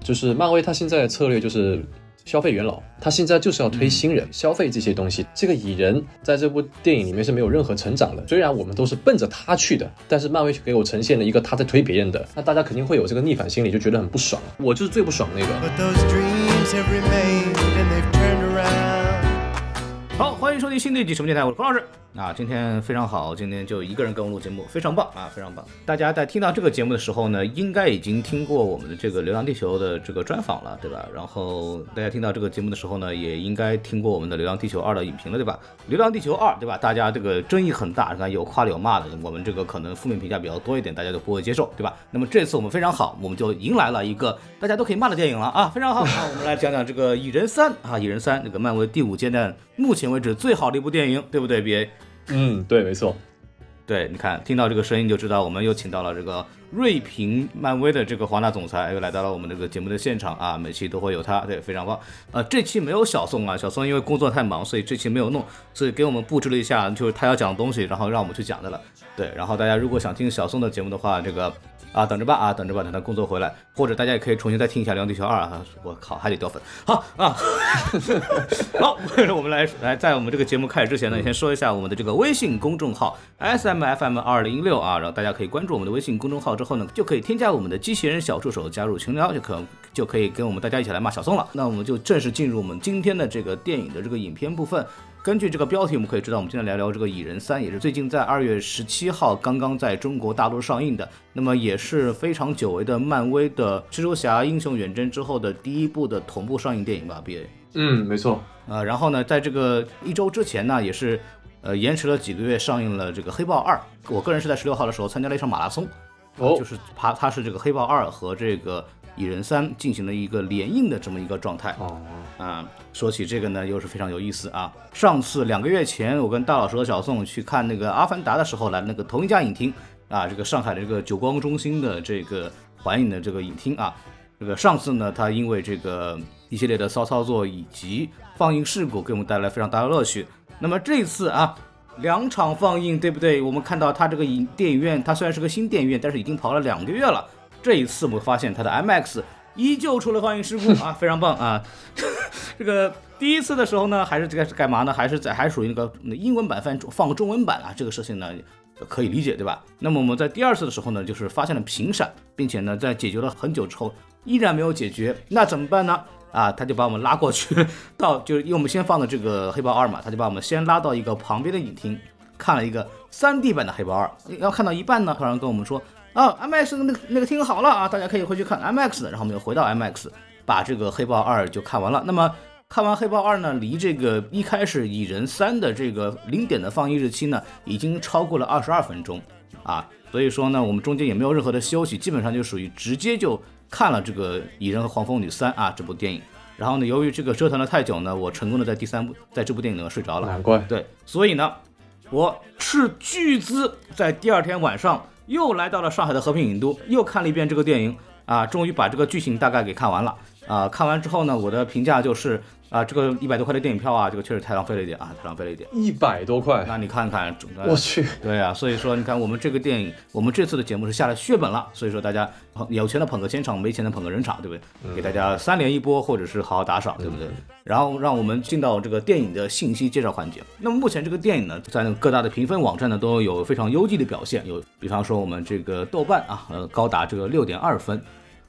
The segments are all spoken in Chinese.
就是漫威它现在的策略就是消费元老，他现在就是要推新人、消费这些东西。这个蚁人在这部电影里面是没有任何成长的，虽然我们都是奔着他去的，但是漫威却给我呈现了一个他在推别人的，那大家肯定会有这个逆反心理，就觉得很不爽。我就是最不爽那个。新的一集什么电台，我是孔老师啊。今天非常好，今天就一个人跟我录节目，非常棒啊，非常棒。大家在听到这个节目的时候呢，应该已经听过我们的这个《流浪地球》的这个专访了，对吧？然后大家听到这个节目的时候呢，也应该听过我们的《流浪地球二》的影评了，对吧？《流浪地球二》，对吧？大家这个争议很大，你看有夸有骂的，我们这个可能负面评价比较多一点，大家就不会接受，对吧？那么这次我们非常好，我们就迎来了一个大家都可以骂的电影了啊，非常好啊！我们来讲讲这个《蚁人三》啊，《蚁人三》这个漫威第五阶段目前为止最好的一部电影，对不对？B A。嗯，对，没错。对，你看，听到这个声音就知道，我们又请到了这个瑞平漫威的这个华纳总裁，又来到了我们这个节目的现场啊，每期都会有他，对，非常棒。呃，这期没有小宋啊，小宋因为工作太忙，所以这期没有弄，所以给我们布置了一下，就是他要讲的东西，然后让我们去讲的了。对，然后大家如果想听小宋的节目的话，这个啊等着吧啊等着吧，等他工作回来，或者大家也可以重新再听一下《梁地球二》啊，我靠，还得掉粉。好啊，好，我们来来，在我们这个节目开始之前呢，先说一下我们的这个微信公众号 S M F M 二零六啊，然后大家可以关注我们的微信公众号之后呢，就可以添加我们的机器人小助手加入群聊，就可就可以跟我们大家一起来骂小宋了。那我们就正式进入我们今天的这个电影的这个影片部分。根据这个标题，我们可以知道，我们今天聊聊这个《蚁人三》，也是最近在二月十七号刚刚在中国大陆上映的，那么也是非常久违的漫威的蜘蛛侠英雄远征之后的第一部的同步上映电影吧，B A。嗯，没错。呃，然后呢，在这个一周之前呢，也是呃延迟了几个月上映了这个《黑豹二》。我个人是在十六号的时候参加了一场马拉松，哦就是它它是这个《黑豹二》和这个《蚁人三》进行了一个联映的这么一个状态。哦，啊，说起这个呢，又是非常有意思啊。上次两个月前，我跟大老师和小宋去看那个《阿凡达》的时候，来那个同一家影厅啊，这个上海的这个久光中心的这个环影的这个影厅啊。这个上次呢，他因为这个一系列的骚操作以及放映事故，给我们带来非常大的乐趣。那么这次啊，两场放映，对不对？我们看到它这个影电影院，它虽然是个新电影院，但是已经跑了两个月了。这一次我们发现它的 IMAX 依旧出了放映事故 啊，非常棒啊！这个第一次的时候呢，还是这个是干嘛呢？还是在还属于那个那英文版放放中文版啊，这个事情呢可以理解，对吧？那么我们在第二次的时候呢，就是发现了屏闪，并且呢在解决了很久之后依然没有解决，那怎么办呢？啊，他就把我们拉过去到，就是因为我们先放的这个黑豹二嘛，他就把我们先拉到一个旁边的影厅，看了一个 3D 版的黑豹二，要看到一半呢，突然跟我们说啊，IMAX 那个那个听好了啊，大家可以回去看 IMAX 的，然后我们又回到 IMAX，把这个黑豹二就看完了。那么看完黑豹二呢，离这个一开始蚁人三的这个零点的放映日期呢，已经超过了二十二分钟啊，所以说呢，我们中间也没有任何的休息，基本上就属于直接就看了这个《蚁人和黄蜂女三》啊这部电影。然后呢，由于这个折腾了太久呢，我成功的在第三部在这部电影里面睡着了。难怪。对，所以呢，我斥巨资在第二天晚上又来到了上海的和平影都，又看了一遍这个电影啊，终于把这个剧情大概给看完了啊。看完之后呢，我的评价就是啊，这个一百多块的电影票啊，这个确实太浪费了一点啊，太浪费了一点。一百多块，那你看看，我去，对啊，所以说你看我们这个电影，我们这次的节目是下了血本了，所以说大家捧有钱的捧个钱场，没钱的捧个人场，对不对？给大家三连一波，或者是好好打赏，对不对？然后让我们进到这个电影的信息介绍环节。那么目前这个电影呢，在那个各大的评分网站呢都有非常优异的表现，有比方说我们这个豆瓣啊，呃高达这个六点二分。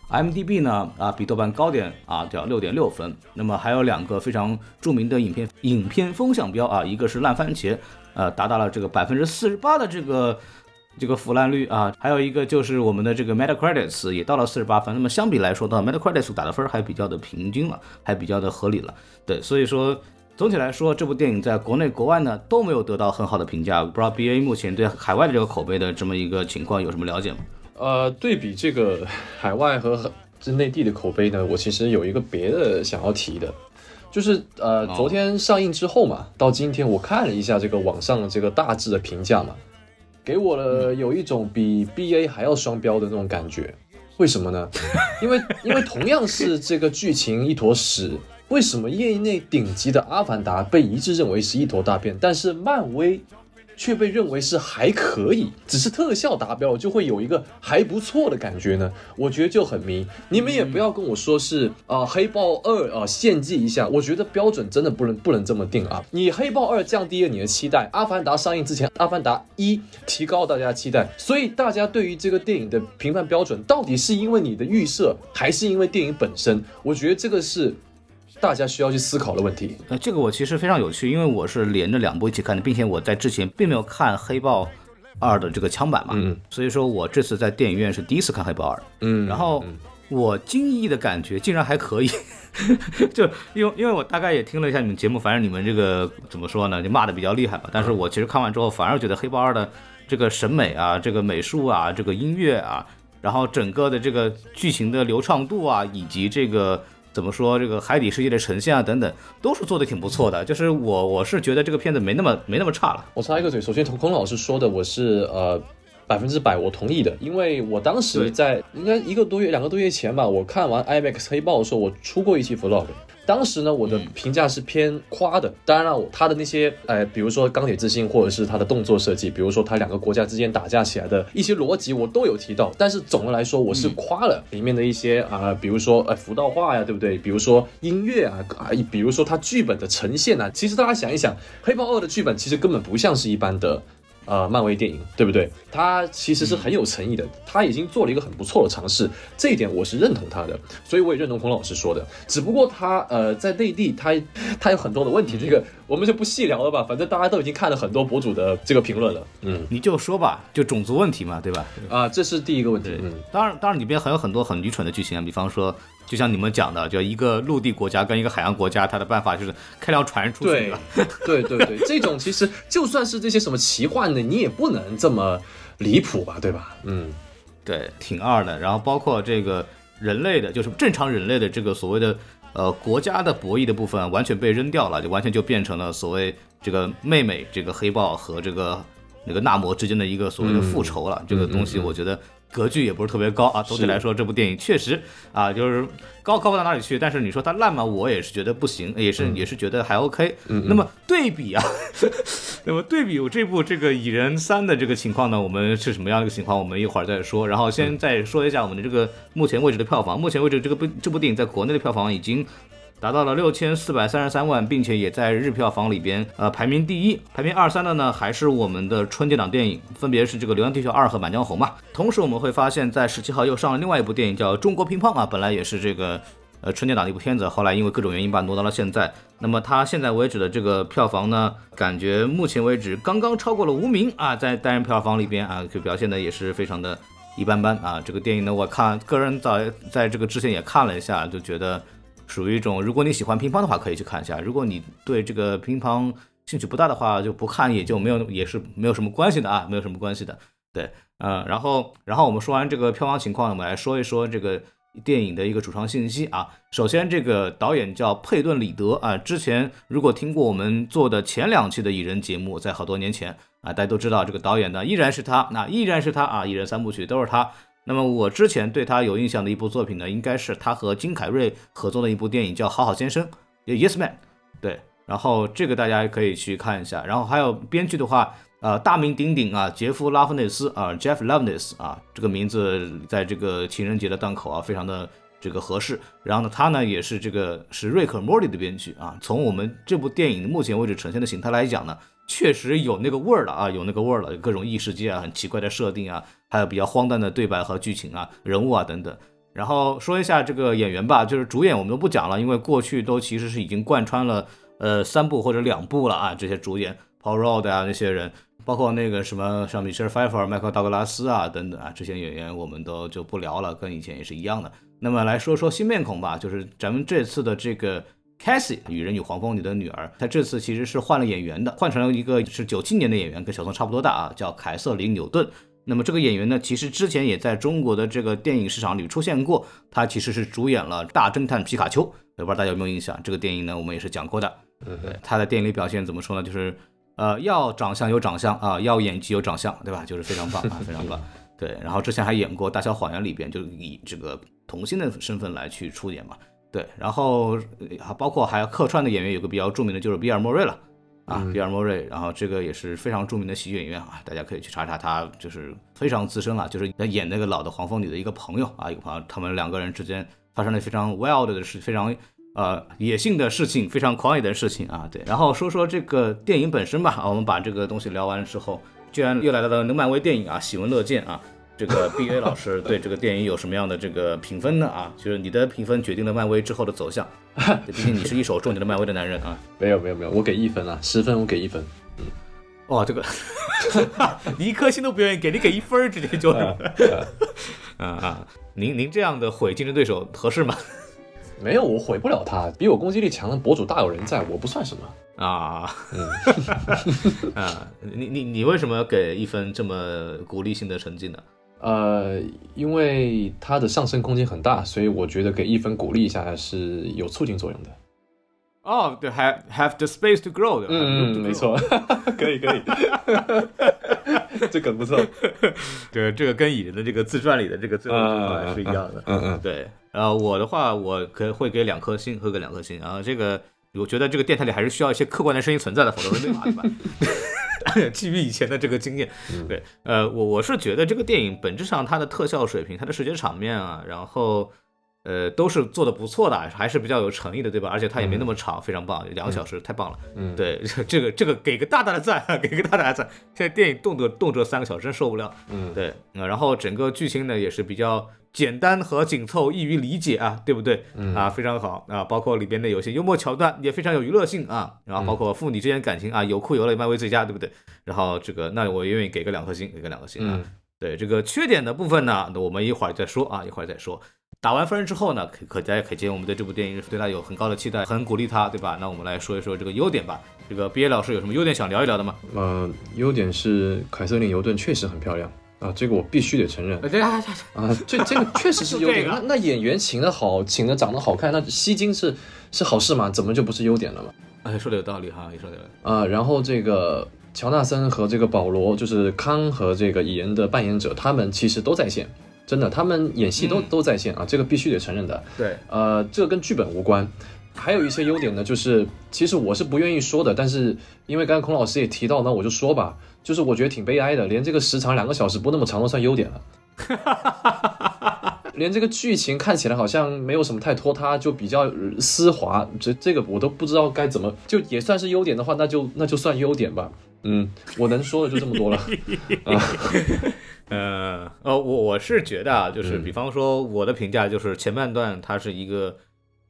M d b 呢啊比豆瓣高点啊叫六点六分，那么还有两个非常著名的影片影片风向标啊，一个是烂番茄，呃达到了这个百分之四十八的这个这个腐烂率啊，还有一个就是我们的这个 Metacritic 也到了四十八分，那么相比来说到 Metacritic 打的分还比较的平均了，还比较的合理了，对，所以说总体来说这部电影在国内国外呢都没有得到很好的评价，不知道 BA 目前对海外的这个口碑的这么一个情况有什么了解吗？呃，对比这个海外和这内地的口碑呢，我其实有一个别的想要提的，就是呃，哦昨天上映之后嘛，到今天我看了一下这个网上的这个大致的评价嘛，给我了有一种比 BA 还要双标的那种感觉。为什么呢？因为因为同样是这个剧情一坨屎，为什么业内顶级的《阿凡达》被一致认为是一坨大便，但是漫威却被认为是还可以，只是特效达标，就会有一个还不错的感觉呢？我觉得就很迷。你们也不要跟我说是啊，黑豹二啊献祭一下，我觉得标准真的不能不能这么定啊。你黑豹二降低了你的期待，阿凡达上映之前，阿凡达一提高大家期待，所以大家对于这个电影的评判标准，到底是因为你的预设，还是因为电影本身？我觉得这个是。大家需要去思考的问题。呃，这个我其实非常有趣，因为我是连着两部一起看的，并且我在之前并没有看《黑豹二》的这个枪版嘛，嗯，所以说我这次在电影院是第一次看《黑豹二》，嗯，然后我惊异的感觉竟然还可以，就因为因为我大概也听了一下你们节目，反正你们这个怎么说呢，就骂的比较厉害吧，但是我其实看完之后反而觉得《黑豹二》的这个审美啊，这个美术啊，这个音乐啊，然后整个的这个剧情的流畅度啊，以及这个。怎么说这个海底世界的呈现啊等等，都是做的挺不错的。就是我我是觉得这个片子没那么没那么差了。我插一个嘴，首先从孔老师说的，我是呃百分之百我同意的，因为我当时在应该一个多月两个多月前吧，我看完 IMAX 黑豹的时候，我出过一期 vlog。当时呢，我的评价是偏夸的。当然了，他的那些，呃，比如说钢铁之心，或者是他的动作设计，比如说他两个国家之间打架起来的一些逻辑，我都有提到。但是总的来说，我是夸了里面的一些啊，比如说呃，服道画呀，对不对？比如说音乐啊，啊，比如说他剧本的呈现啊。其实大家想一想，《黑豹二》的剧本其实根本不像是一般的。呃，漫威电影对不对？他其实是很有诚意的，他已经做了一个很不错的尝试，这一点我是认同他的，所以我也认同孔老师说的。只不过他呃，在内地他他有很多的问题，这个我们就不细聊了吧。反正大家都已经看了很多博主的这个评论了。嗯，你就说吧，就种族问题嘛，对吧？啊，这是第一个问题。嗯，当然，当然里边还有很多很愚蠢的剧情啊，比方说。就像你们讲的，就一个陆地国家跟一个海洋国家，它的办法就是开条船出去。对，对，对，对，这种其实就算是这些什么奇幻的，你也不能这么离谱吧，对吧？嗯，对，挺二的。然后包括这个人类的，就是正常人类的这个所谓的呃国家的博弈的部分，完全被扔掉了，就完全就变成了所谓这个妹妹这个黑豹和这个那个纳摩之间的一个所谓的复仇了。这个东西，我觉得。格局也不是特别高啊，总体来说，这部电影确实啊，就是高高不到哪里去。但是你说它烂嘛？我也是觉得不行，也是也是觉得还 OK。那么对比啊，那么对比我这部这个蚁人三的这个情况呢，我们是什么样的一个情况？我们一会儿再说。然后先再说一下我们的这个目前为止的票房。目前为止，这个部这部电影在国内的票房已经。达到了六千四百三十三万，并且也在日票房里边呃排名第一，排名二三的呢还是我们的春节档电影，分别是这个《流浪地球二》和《满江红》嘛。同时我们会发现，在十七号又上了另外一部电影叫《中国乒乓》啊，本来也是这个呃春节档的一部片子，后来因为各种原因把它挪到了现在。那么它现在为止的这个票房呢，感觉目前为止刚刚超过了《无名》啊，在单人票房里边啊，就表现的也是非常的一般般啊。这个电影呢，我看个人在在这个之前也看了一下，就觉得。属于一种，如果你喜欢乒乓的话，可以去看一下；如果你对这个乒乓兴趣不大的话，就不看也就没有，也是没有什么关系的啊，没有什么关系的。对，嗯，然后，然后我们说完这个票房情况，我们来说一说这个电影的一个主创信息啊。首先，这个导演叫佩顿·里德啊，之前如果听过我们做的前两期的蚁人节目，在好多年前啊，大家都知道这个导演呢依然是他，那依然是他啊，蚁人三部曲都是他。那么我之前对他有印象的一部作品呢，应该是他和金凯瑞合作的一部电影，叫《好好先生》，Yes Man。对，然后这个大家可以去看一下。然后还有编剧的话，呃，大名鼎鼎啊，杰夫·拉夫内斯啊，Jeff Loveness 啊，这个名字在这个情人节的档口啊，非常的这个合适。然后呢，他呢也是这个是瑞克·莫蒂的编剧啊。从我们这部电影目前为止呈现的形态来讲呢。确实有那个味儿了啊，有那个味儿了，各种异世界啊，很奇怪的设定啊，还有比较荒诞的对白和剧情啊，人物啊等等。然后说一下这个演员吧，就是主演我们都不讲了，因为过去都其实是已经贯穿了呃三部或者两部了啊。这些主演 Paul Rudd 啊那些人，包括那个什么像米歇尔·菲弗尔、迈克·道格拉斯啊等等啊，这些演员我们都就不聊了，跟以前也是一样的。那么来说说新面孔吧，就是咱们这次的这个。Cassie 与人与黄蜂里的女儿，她这次其实是换了演员的，换成了一个是九七年的演员，跟小松差不多大啊，叫凯瑟琳·纽顿。那么这个演员呢，其实之前也在中国的这个电影市场里出现过，他其实是主演了《大侦探皮卡丘》，不知道大家有没有印象？这个电影呢，我们也是讲过的。对对，他在电影里表现怎么说呢？就是呃，要长相有长相啊，要演技有长相，对吧？就是非常棒啊，非常棒。对，然后之前还演过《大小谎言》里边，就以这个童星的身份来去出演嘛。对，然后还包括还要客串的演员，有个比较著名的，就是比尔·莫瑞了，啊，比尔莫瑞，然后这个也是非常著名的喜剧演员啊，大家可以去查查，他就是非常资深了，就是演那个老的黄蜂女的一个朋友啊，一个朋友，他们两个人之间发生了非常 wild 的事，非常呃野性的事情，非常狂野的事情啊，对，然后说说这个电影本身吧，啊，我们把这个东西聊完之后，居然又来到了漫威电影啊，喜闻乐见啊。这个 B A 老师对这个电影有什么样的这个评分呢？啊，就是你的评分决定了漫威之后的走向。毕竟你是一手种植的漫威的男人啊。没有没有没有，我给一分啊，十分我给一分。嗯，哇，这个你一颗星都不愿意给，你给一分直接就。啊啊，您您这样的毁竞争对手合适吗？没有，我毁不了他，比我攻击力强的博主大有人在，我不算什么啊。嗯啊，你你你为什么要给一分这么鼓励性的成绩呢？呃，因为它的上升空间很大，所以我觉得给一分鼓励一下是有促进作用的。哦，对，have have the space to grow，嗯嗯，没错，可以 可以，这梗不错。对，这个跟蚁人的这个自传里的这个最后一句话是一样的。嗯嗯，对。然后我的话，我可会给两颗星，会给两颗星。然后这个，我觉得这个电台里还是需要一些客观的声音存在的，否则会被骂对吧？基于以前的这个经验，对，呃，我我是觉得这个电影本质上它的特效水平、它的视觉场面啊，然后呃都是做的不错的，还是比较有诚意的，对吧？而且它也没那么长，非常棒，两个小时太棒了。嗯，对，这个这个给个大大的赞，给个大大的赞。现在电影动辄动辄三个小时，真受不了。嗯，对，然后整个剧情呢也是比较。简单和紧凑，易于理解啊，对不对？啊，非常好啊，包括里边的有些幽默桥段也非常有娱乐性啊，然后包括父女之间感情啊，有哭有泪，漫威最佳，对不对？然后这个，那我愿意给个两颗星，给个两颗星啊。对这个缺点的部分呢，那我们一会儿再说啊，一会儿再说。打完分之后呢，可可大家可见我们对这部电影是对他有很高的期待，很鼓励他，对吧？那我们来说一说这个优点吧。这个毕业老师有什么优点想聊一聊的吗？嗯，优点是凯瑟琳·尤顿确实很漂亮。啊，这个我必须得承认。啊，这这个确实是优点。那那演员请的好，请的长得好看，那吸睛是是好事吗？怎么就不是优点了嘛？哎，说的有道理哈，你说的。啊，然后这个乔纳森和这个保罗，就是康和这个蚁人的扮演者，他们其实都在线，真的，他们演戏都都在线啊，这个必须得承认的。对，呃，这个跟剧本无关。还有一些优点呢，就是其实我是不愿意说的，但是因为刚才孔老师也提到，那我就说吧。就是我觉得挺悲哀的，连这个时长两个小时不那么长都算优点了，连这个剧情看起来好像没有什么太拖沓，就比较丝滑，这这个我都不知道该怎么，就也算是优点的话，那就那就算优点吧。嗯，我能说的就这么多了。呃呃，我我是觉得啊，就是比方说我的评价就是前半段它是一个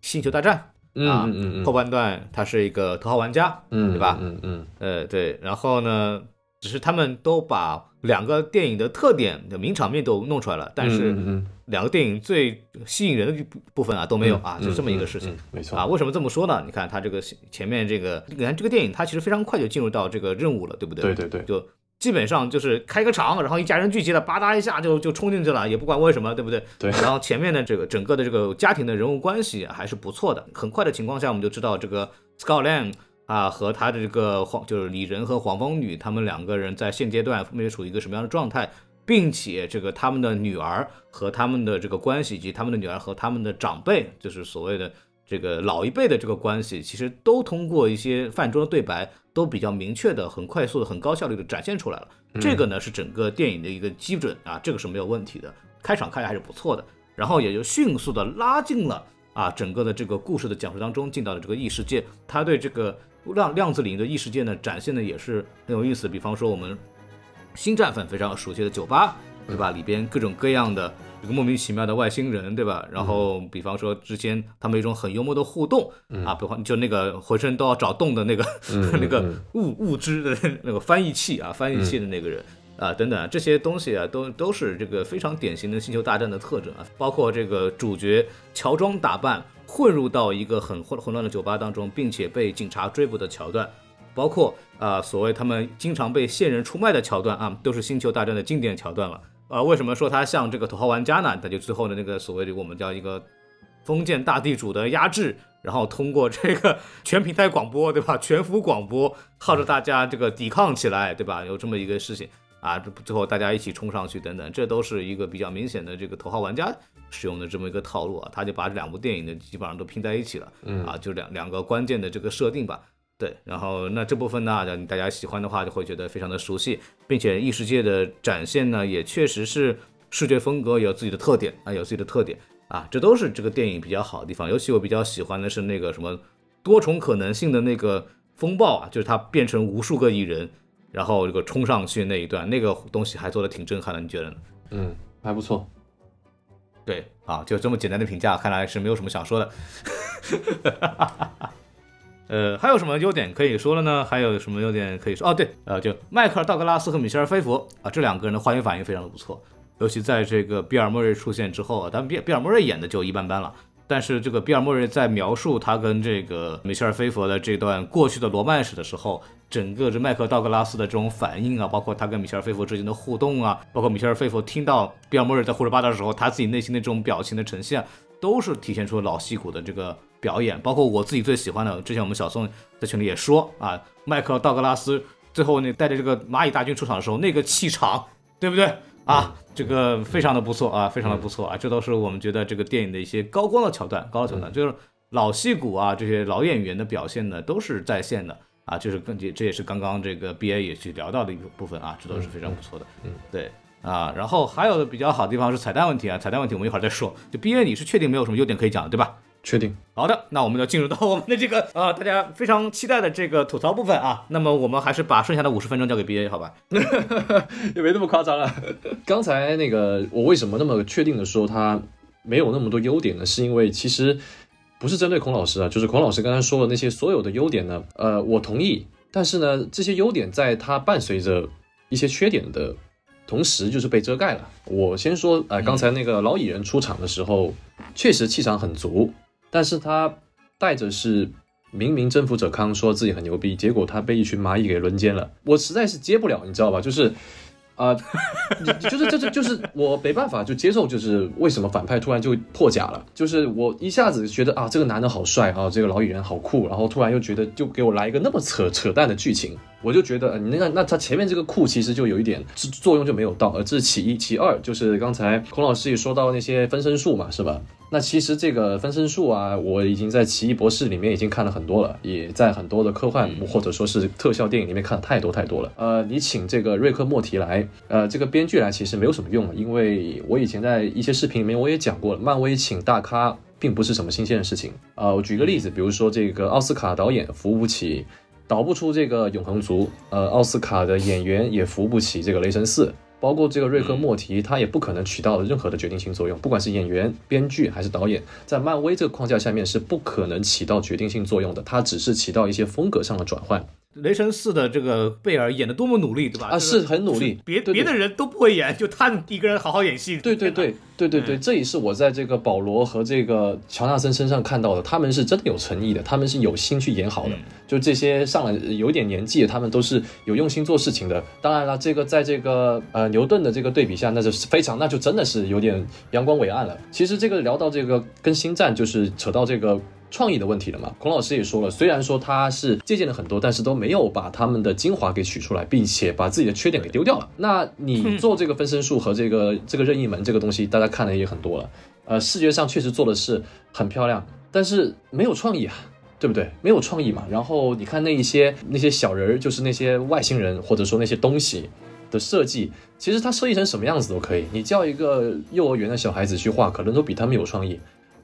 星球大战。嗯嗯嗯，后半段它是一个头号玩家，嗯，对吧？嗯嗯，呃对，然后呢？只是他们都把两个电影的特点的名场面都弄出来了，但是两个电影最吸引人的部分啊都没有啊，就这么一个事情，没错啊。为什么这么说呢？你看他这个前面这个，你看这个电影它其实非常快就进入到这个任务了，对不对？对对对，就基本上就是开个场，然后一家人聚集了，吧嗒一下就就冲进去了，也不管为什么，对不对？对。然后前面的这个整个的这个家庭的人物关系还是不错的，很快的情况下我们就知道这个 Scott Lang。啊，和他的这个黄就是李仁和黄蜂女，他们两个人在现阶段分别处于一个什么样的状态，并且这个他们的女儿和他们的这个关系，以及他们的女儿和他们的长辈，就是所谓的这个老一辈的这个关系，其实都通过一些饭桌的对白，都比较明确的、很快速的、很高效率的展现出来了。这个呢是整个电影的一个基准啊，这个是没有问题的。开场看来还是不错的，然后也就迅速的拉近了啊整个的这个故事的讲述当中，进到了这个异世界，他对这个。量量子领域的异世界呢，展现的也是很有意思。比方说我们星战粉非常熟悉的酒吧，对吧？里边各种各样的这个莫名其妙的外星人，对吧？然后比方说之间他们一种很幽默的互动啊，比方就那个浑身都要找洞的那个 那个物物质的那个翻译器啊，翻译器的那个人啊，等等这些东西啊，都都是这个非常典型的星球大战的特征啊，包括这个主角乔装打扮。混入到一个很混混乱的酒吧当中，并且被警察追捕的桥段，包括啊所谓他们经常被线人出卖的桥段啊，都是星球大战的经典桥段了。啊，为什么说他像这个头号玩家呢？他就最后的那个所谓的我们叫一个封建大地主的压制，然后通过这个 全平台广播，对吧？全服广播号召大家这个抵抗起来，对吧？有这么一个事情。啊，这最后大家一起冲上去等等，这都是一个比较明显的这个头号玩家使用的这么一个套路啊，他就把这两部电影呢基本上都拼在一起了，啊，就两两个关键的这个设定吧。对，然后那这部分呢，大家喜欢的话就会觉得非常的熟悉，并且异世界的展现呢，也确实是视觉风格有自己的特点啊，有自己的特点啊，这都是这个电影比较好的地方。尤其我比较喜欢的是那个什么多重可能性的那个风暴啊，就是它变成无数个蚁人，然后这个冲上去那一段，那个东西还做的挺震撼的，你觉得呢？嗯，还不错。对啊，就这么简单的评价，看来是没有什么想说的。呃，还有什么优点可以说了呢？还有什么优点可以说？哦，对，呃，就迈克尔·道格拉斯和米歇尔·菲佛啊，这两个人的化学反应非常的不错，尤其在这个比尔·莫瑞出现之后啊，但比比尔·莫瑞演的就一般般了。但是这个比尔·莫瑞在描述他跟这个米歇尔·菲佛的这段过去的罗曼史的时候，整个这迈克尔·道格拉斯的这种反应啊，包括他跟米歇尔·菲佛之间的互动啊，包括米歇尔·菲佛听到比尔·莫瑞在胡说八道的时候，他自己内心的这种表情的呈现，都是体现出老戏骨的这个。表演包括我自己最喜欢的，之前我们小宋在群里也说啊，迈克尔道格拉斯最后那带着这个蚂蚁大军出场的时候，那个气场，对不对啊？这个非常的不错啊，非常的不错啊，这都是我们觉得这个电影的一些高光的桥段，高的桥段就是老戏骨啊，这些老演员的表现呢都是在线的啊，就是更这这也是刚刚这个 B A 也去聊到的一个部分啊，这都是非常不错的，嗯，对啊，然后还有的比较好的地方是彩蛋问题啊，彩蛋问题我们一会儿再说，就 B A 你是确定没有什么优点可以讲的对吧？确定，好的，那我们就进入到我们的这个啊，大家非常期待的这个吐槽部分啊。那么我们还是把剩下的五十分钟交给 B A 好吧？也没那么夸张啊。刚才那个我为什么那么确定的说他没有那么多优点呢？是因为其实不是针对孔老师啊，就是孔老师刚才说的那些所有的优点呢，呃，我同意。但是呢，这些优点在它伴随着一些缺点的同时，就是被遮盖了。我先说啊，刚才那个老蚁人出场的时候，确实气场很足。但是他带着是明明征服者康说自己很牛逼，结果他被一群蚂蚁给轮奸了，我实在是接不了，你知道吧？就是，啊，就是这这就是我没办法就接受，就是为什么反派突然就破甲了？就是我一下子觉得啊，这个男的好帅啊，这个老蚁人好酷，然后突然又觉得就给我来一个那么扯扯淡的剧情，我就觉得你那个那他前面这个酷其实就有一点作用就没有到，呃，这是其一，其二就是刚才孔老师也说到那些分身术嘛，是吧？那其实这个分身术啊，我已经在奇异博士里面已经看了很多了，也在很多的科幻或者说是特效电影里面看了太多太多了。呃，你请这个瑞克莫提来，呃，这个编剧来其实没有什么用，因为我以前在一些视频里面我也讲过了，漫威请大咖并不是什么新鲜的事情。呃，我举个例子，比如说这个奥斯卡导演扶不起，导不出这个永恒族，呃，奥斯卡的演员也扶不起这个雷神四。包括这个瑞克莫提，他也不可能起到任何的决定性作用，不管是演员、编剧还是导演，在漫威这个框架下面是不可能起到决定性作用的，他只是起到一些风格上的转换。雷神四的这个贝尔演的多么努力，对吧？啊，是很努力，别别的人都不会演，就他一个人好好演戏。对对对对对对，这也是我在这个保罗和这个乔纳森身上看到的，他们是真的有诚意的，他们是有心去演好的。就这些上了有点年纪，他们都是有用心做事情的。当然了，这个在这个呃牛顿的这个对比下，那就是非常，那就真的是有点阳光伟岸了。其实这个聊到这个跟星战，就是扯到这个。创意的问题了嘛？孔老师也说了，虽然说他是借鉴了很多，但是都没有把他们的精华给取出来，并且把自己的缺点给丢掉了。那你做这个分身术和这个这个任意门这个东西，大家看的也很多了。呃，视觉上确实做的是很漂亮，但是没有创意啊，对不对？没有创意嘛。然后你看那一些那些小人儿，就是那些外星人或者说那些东西的设计，其实它设计成什么样子都可以。你叫一个幼儿园的小孩子去画，可能都比他们有创意。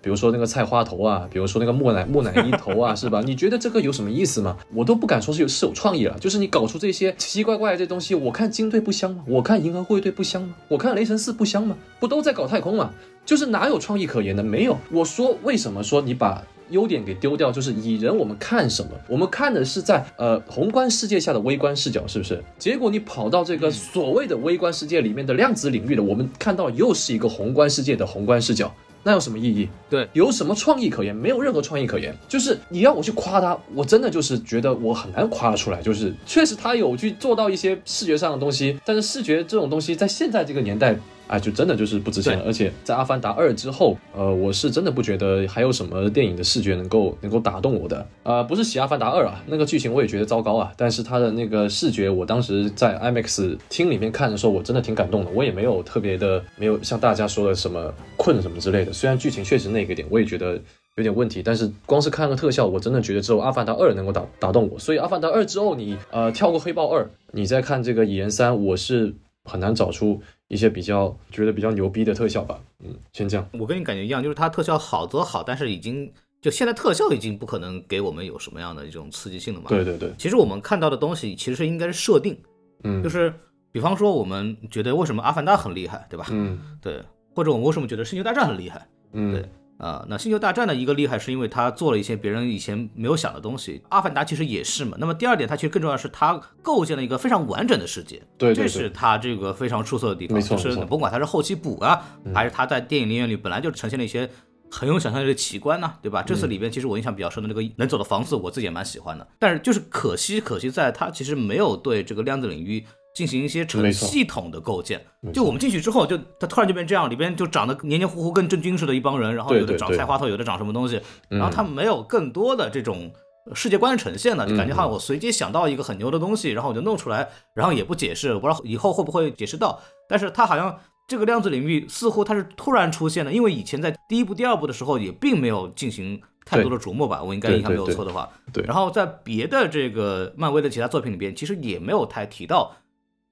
比如说那个菜花头啊，比如说那个木乃木乃伊头啊，是吧？你觉得这个有什么意思吗？我都不敢说是有是有创意了，就是你搞出这些奇奇怪怪的这东西，我看金队不香吗？我看银河护卫队不香吗？我看雷神四不香吗？不都在搞太空吗？就是哪有创意可言的？没有。我说为什么说你把优点给丢掉？就是蚁人我们看什么？我们看的是在呃宏观世界下的微观视角，是不是？结果你跑到这个所谓的微观世界里面的量子领域了，我们看到又是一个宏观世界的宏观视角。那有什么意义？对，有什么创意可言？没有任何创意可言。就是你要我去夸他，我真的就是觉得我很难夸得出来。就是确实他有去做到一些视觉上的东西，但是视觉这种东西在现在这个年代。哎，就真的就是不值钱了。而且在《阿凡达二》之后，呃，我是真的不觉得还有什么电影的视觉能够能够打动我的。呃，不是洗《阿凡达二》啊，那个剧情我也觉得糟糕啊。但是它的那个视觉，我当时在 IMAX 厅里面看的时候，我真的挺感动的。我也没有特别的，没有像大家说的什么困什么之类的。虽然剧情确实那个点，我也觉得有点问题。但是光是看个特效，我真的觉得只有《阿凡达二》能够打打动我。所以《阿凡达二》之后，你呃跳过《黑豹二》，你再看这个《蚁人三》，我是很难找出一些比较觉得比较牛逼的特效吧。嗯，先这样。我跟你感觉一样，就是它特效好则好，但是已经就现在特效已经不可能给我们有什么样的一种刺激性了嘛。对对对，其实我们看到的东西其实是应该是设定，嗯，就是比方说我们觉得为什么阿凡达很厉害，对吧？嗯对，或者我们为什么觉得星球大战很厉害？嗯对啊、那星球大战的一个厉害是因为它做了一些别人以前没有想的东西，阿凡达其实也是嘛。那么第二点，它其实更重要的是它构建了一个非常完整的世界，这对对对是它这个非常出色的地方。就是你甭管它是后期补啊，还是它在电影里面里本来就呈现了一些。很有想象力的奇观呢、对吧？这嗯次里边其实我印象比较深的那个能走的房子，我自己也蛮喜欢的。但是就是可惜，可惜在它其实没有对这个量子领域进行一些成系统的构建。就我们进去之后，就它突然就变这样，里边就长得黏黏糊糊，跟真菌似的一帮人，然后有的长菜花头，有的长什么东西，嗯然后他没有更多的这种世界观的呈现呢，就感觉好像我随机想到一个很牛的东西，然后我就弄出来，然后也不解释，我不知道以后会不会解释到，但是他好像。这个量子领域似乎它是突然出现的，因为以前在第一部、第二部的时候也并没有进行太多的琢磨吧，我应该印象没有错的话。对对然后在别的这个漫威的其他作品里边，其实也没有太提到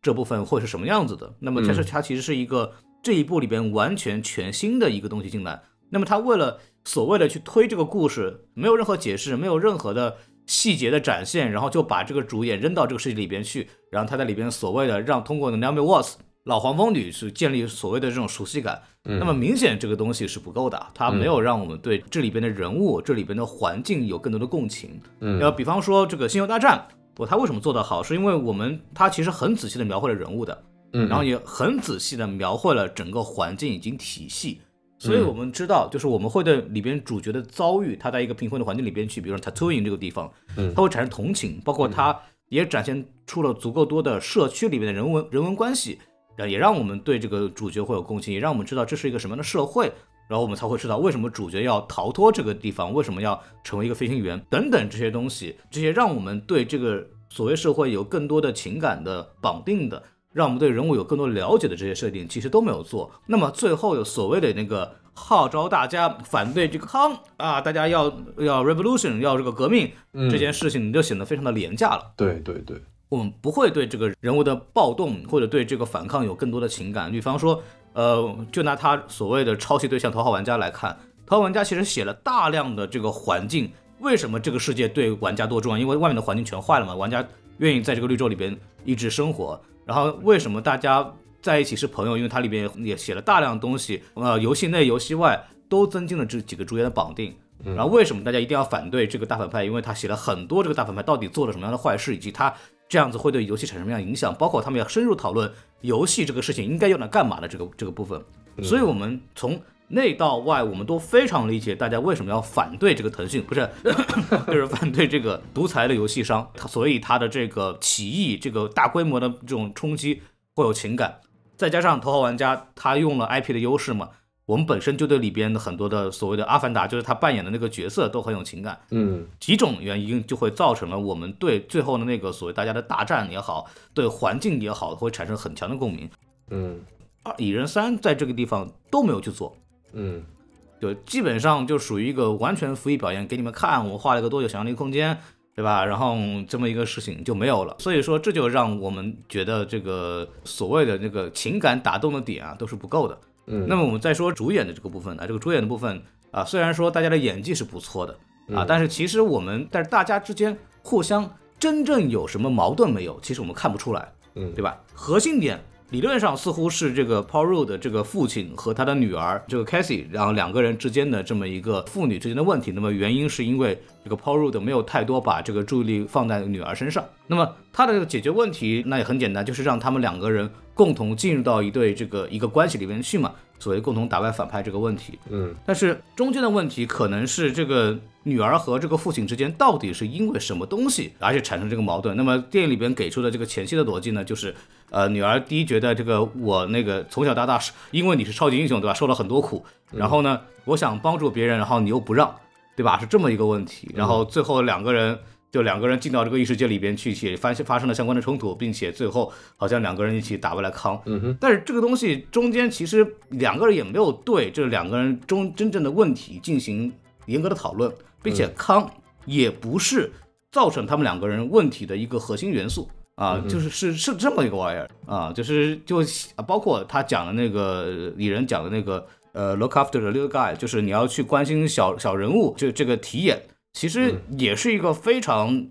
这部分会是什么样子的。那么它是嗯它其实是一个这一部里边完全全新的一个东西进来。那么他为了所谓的去推这个故事，没有任何解释，没有任何的细节的展现，然后就把这个主演扔到这个世界里边去，然后他在里边所谓的让通过 Naomi Watts 老黄蜂女去建立所谓的这种熟悉感。那么明显这个东西是不够的，它没有让我们对这里边的人物、这里边的环境有更多的共情。嗯要比方说这个《星球大战》，我它为什么做得好，是因为我们他其实很仔细的描绘了人物的，嗯，然后也很仔细的描绘了整个环境以及体系。所以我们知道，就是我们会对里边主角的遭遇，他在一个贫困的环境里边去，比如说 Tatooine 这个地方，嗯。他会产生同情，包括他也展现出了足够多的社区里面的人文人文关系，也让我们对这个主角会有共情，也让我们知道这是一个什么样的社会，然后我们才会知道为什么主角要逃脱这个地方，为什么要成为一个飞行员等等这些东西，这些让我们对这个所谓社会有更多的情感的绑定的，让我们对人物有更多了解的这些设定，其实都没有做。那么最后有所谓的那个号召大家反对这个康啊，大家要要 revolution，要这个革命、这件事情，就显得非常的廉价了。对对对，我们不会对这个人物的暴动或者对这个反抗有更多的情感。比方说，呃，就拿他所谓的抄袭对象《头号玩家》来看，《头号玩家》其实写了大量的这个环境，为什么这个世界对玩家多重要？因为外面的环境全坏了嘛，玩家愿意在这个绿洲里边一直生活。然后为什么大家在一起是朋友？因为它里边也写了大量的东西，呃，游戏内、游戏外都增进了这几个主演的绑定。然后为什么大家一定要反对这个大反派？因为他写了很多这个大反派到底做了什么样的坏事，以及他这样子会对游戏产生什么样的影响，包括他们要深入讨论游戏这个事情应该用来干嘛的这个这个部分。所以我们从内到外，我们都非常理解大家为什么要反对这个腾讯，不是，就是反对这个独裁的游戏商，他所以他的这个起义，这个大规模的这种冲击会有情感，再加上头号玩家他用了 IP 的优势嘛。我们本身就对里边的很多的所谓的阿凡达，就是他扮演的那个角色都很有情感，嗯几种原因就会造成了我们对最后的那个所谓大家的大战也好，对环境也好，会产生很强的共鸣。嗯二蚁人三在这个地方都没有去做，嗯就基本上就属于一个完全浮于表演，给你们看我画了一个多久想象力空间，对吧？然后这么一个事情就没有了，所以说这就让我们觉得这个所谓的那个情感打动的点啊都是不够的。嗯，那么我们再说主演的这个部分啊，这个主演的部分啊，虽然说大家的演技是不错的啊，但是其实我们但是大家之间互相真正有什么矛盾没有？其实我们看不出来，嗯对吧？核心点理论上似乎是这个 Paul Rudd 的这个父亲和他的女儿这个 Cassie，然后两个人之间的这么一个父女之间的问题。那么原因是因为这个 Paul Rudd 没有太多把这个注意力放在女儿身上。那么他的这个解决问题那也很简单，就是让他们两个人共同进入到一对这个一个关系里面去嘛，所谓共同打败反派这个问题。嗯但是中间的问题可能是这个女儿和这个父亲之间到底是因为什么东西，而且产生这个矛盾。那么电影里边给出的这个前期的逻辑呢，就是呃，女儿第一觉得这个我那个从小到大是因为你是超级英雄对吧，受了很多苦，然后呢，我想帮助别人，然后你又不让，对吧？是这么一个问题。然后最后两个人。就两个人进到这个异世界里边去，也发发生了相关的冲突，并且最后好像两个人一起打败了康。嗯哼，但是这个东西中间其实两个人也没有对这两个人中真正的问题进行严格的讨论，并且康也不是造成他们两个人问题的一个核心元素啊，就是是是这么一个玩意儿啊，就是就啊包括他讲的那个李仁讲的那个呃，look after the little guy，就是你要去关心小小人物，就这个题眼，其实也是一个非常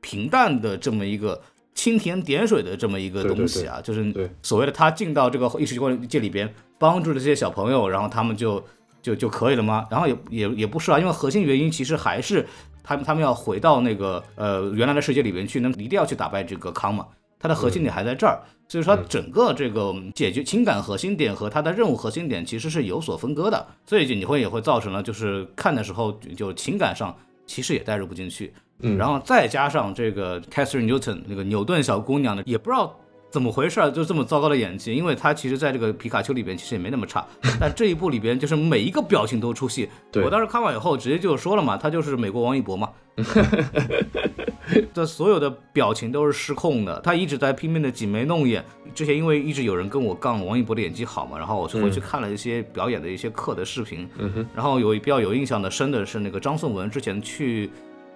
平淡的这么一个蜻蜓点水的这么一个东西啊，就是对。所谓的他进到这个异世界里边，帮助这些小朋友，然后他们就就就可以了吗？然后也也也不是啊，因为核心原因其实还是他们他们要回到那个呃原来的世界里边去，那一定要去打败这个康嘛，它的核心点还在这儿，所以说它整个这个解决情感核心点和它的任务核心点其实是有所分割的，所以就你会也会造成了就是看的时候就情感上其实也带入不进去，嗯。然后再加上这个 Catherine Newton 那个牛顿小姑娘呢，也不知道怎么回事儿，就这么糟糕的演技，因为他其实在这个皮卡丘里边其实也没那么差，但这一部里边就是每一个表情都出戏。我当时看完以后直接就说了嘛，他就是美国王一博嘛，这所有的表情都是失控的，他一直在拼命的挤眉弄眼。之前因为一直有人跟我杠王一博的演技好嘛，然后我就回去看了一些表演的一些课的视频，然后有比较有印象的深的是那个张颂文之前去。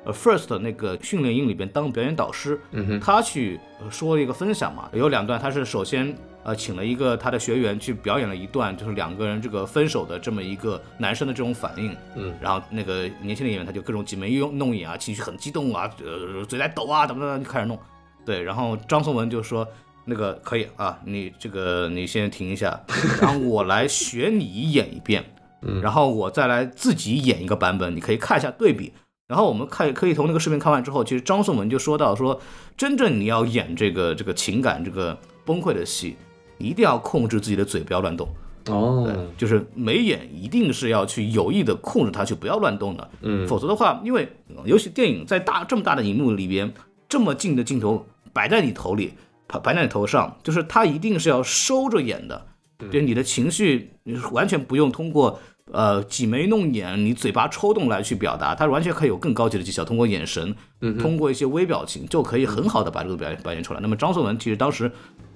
呃，First 那个训练营里边当表演导师，嗯他去呃说了一个分享嘛，有两段，他是首先呃请了一个他的学员去表演了一段，就是两个人这个分手的这么一个男生的这种反应，嗯，然后那个年轻的演员他就各种挤眉弄弄眼啊，情绪很激动啊，呃嘴在抖啊，怎么怎么就开始弄，对，然后张颂文就说那个可以啊，你这个你先停一下，然后我来学你演一遍，嗯。然后我再来自己演一个版本，你可以看一下对比。然后我们看可以从那个视频看完之后，其实张颂文就说到说，真正你要演这个这个情感这个崩溃的戏，一定要控制自己的嘴不要乱动。哦，就是眉眼一定是要去有意的控制它，去不要乱动的。嗯否则的话，因为呃尤其电影在大这么大的荧幕里边，这么近的镜头摆在你头里，摆摆在你头上，就是它一定是要收着演的，就是你的情绪完全不用通过。呃，挤眉弄眼，你嘴巴抽动来去表达，他完全可以有更高级的技巧，通过眼神，通过一些微表情，就可以很好的把这个表演表现出来。那么张颂文其实当时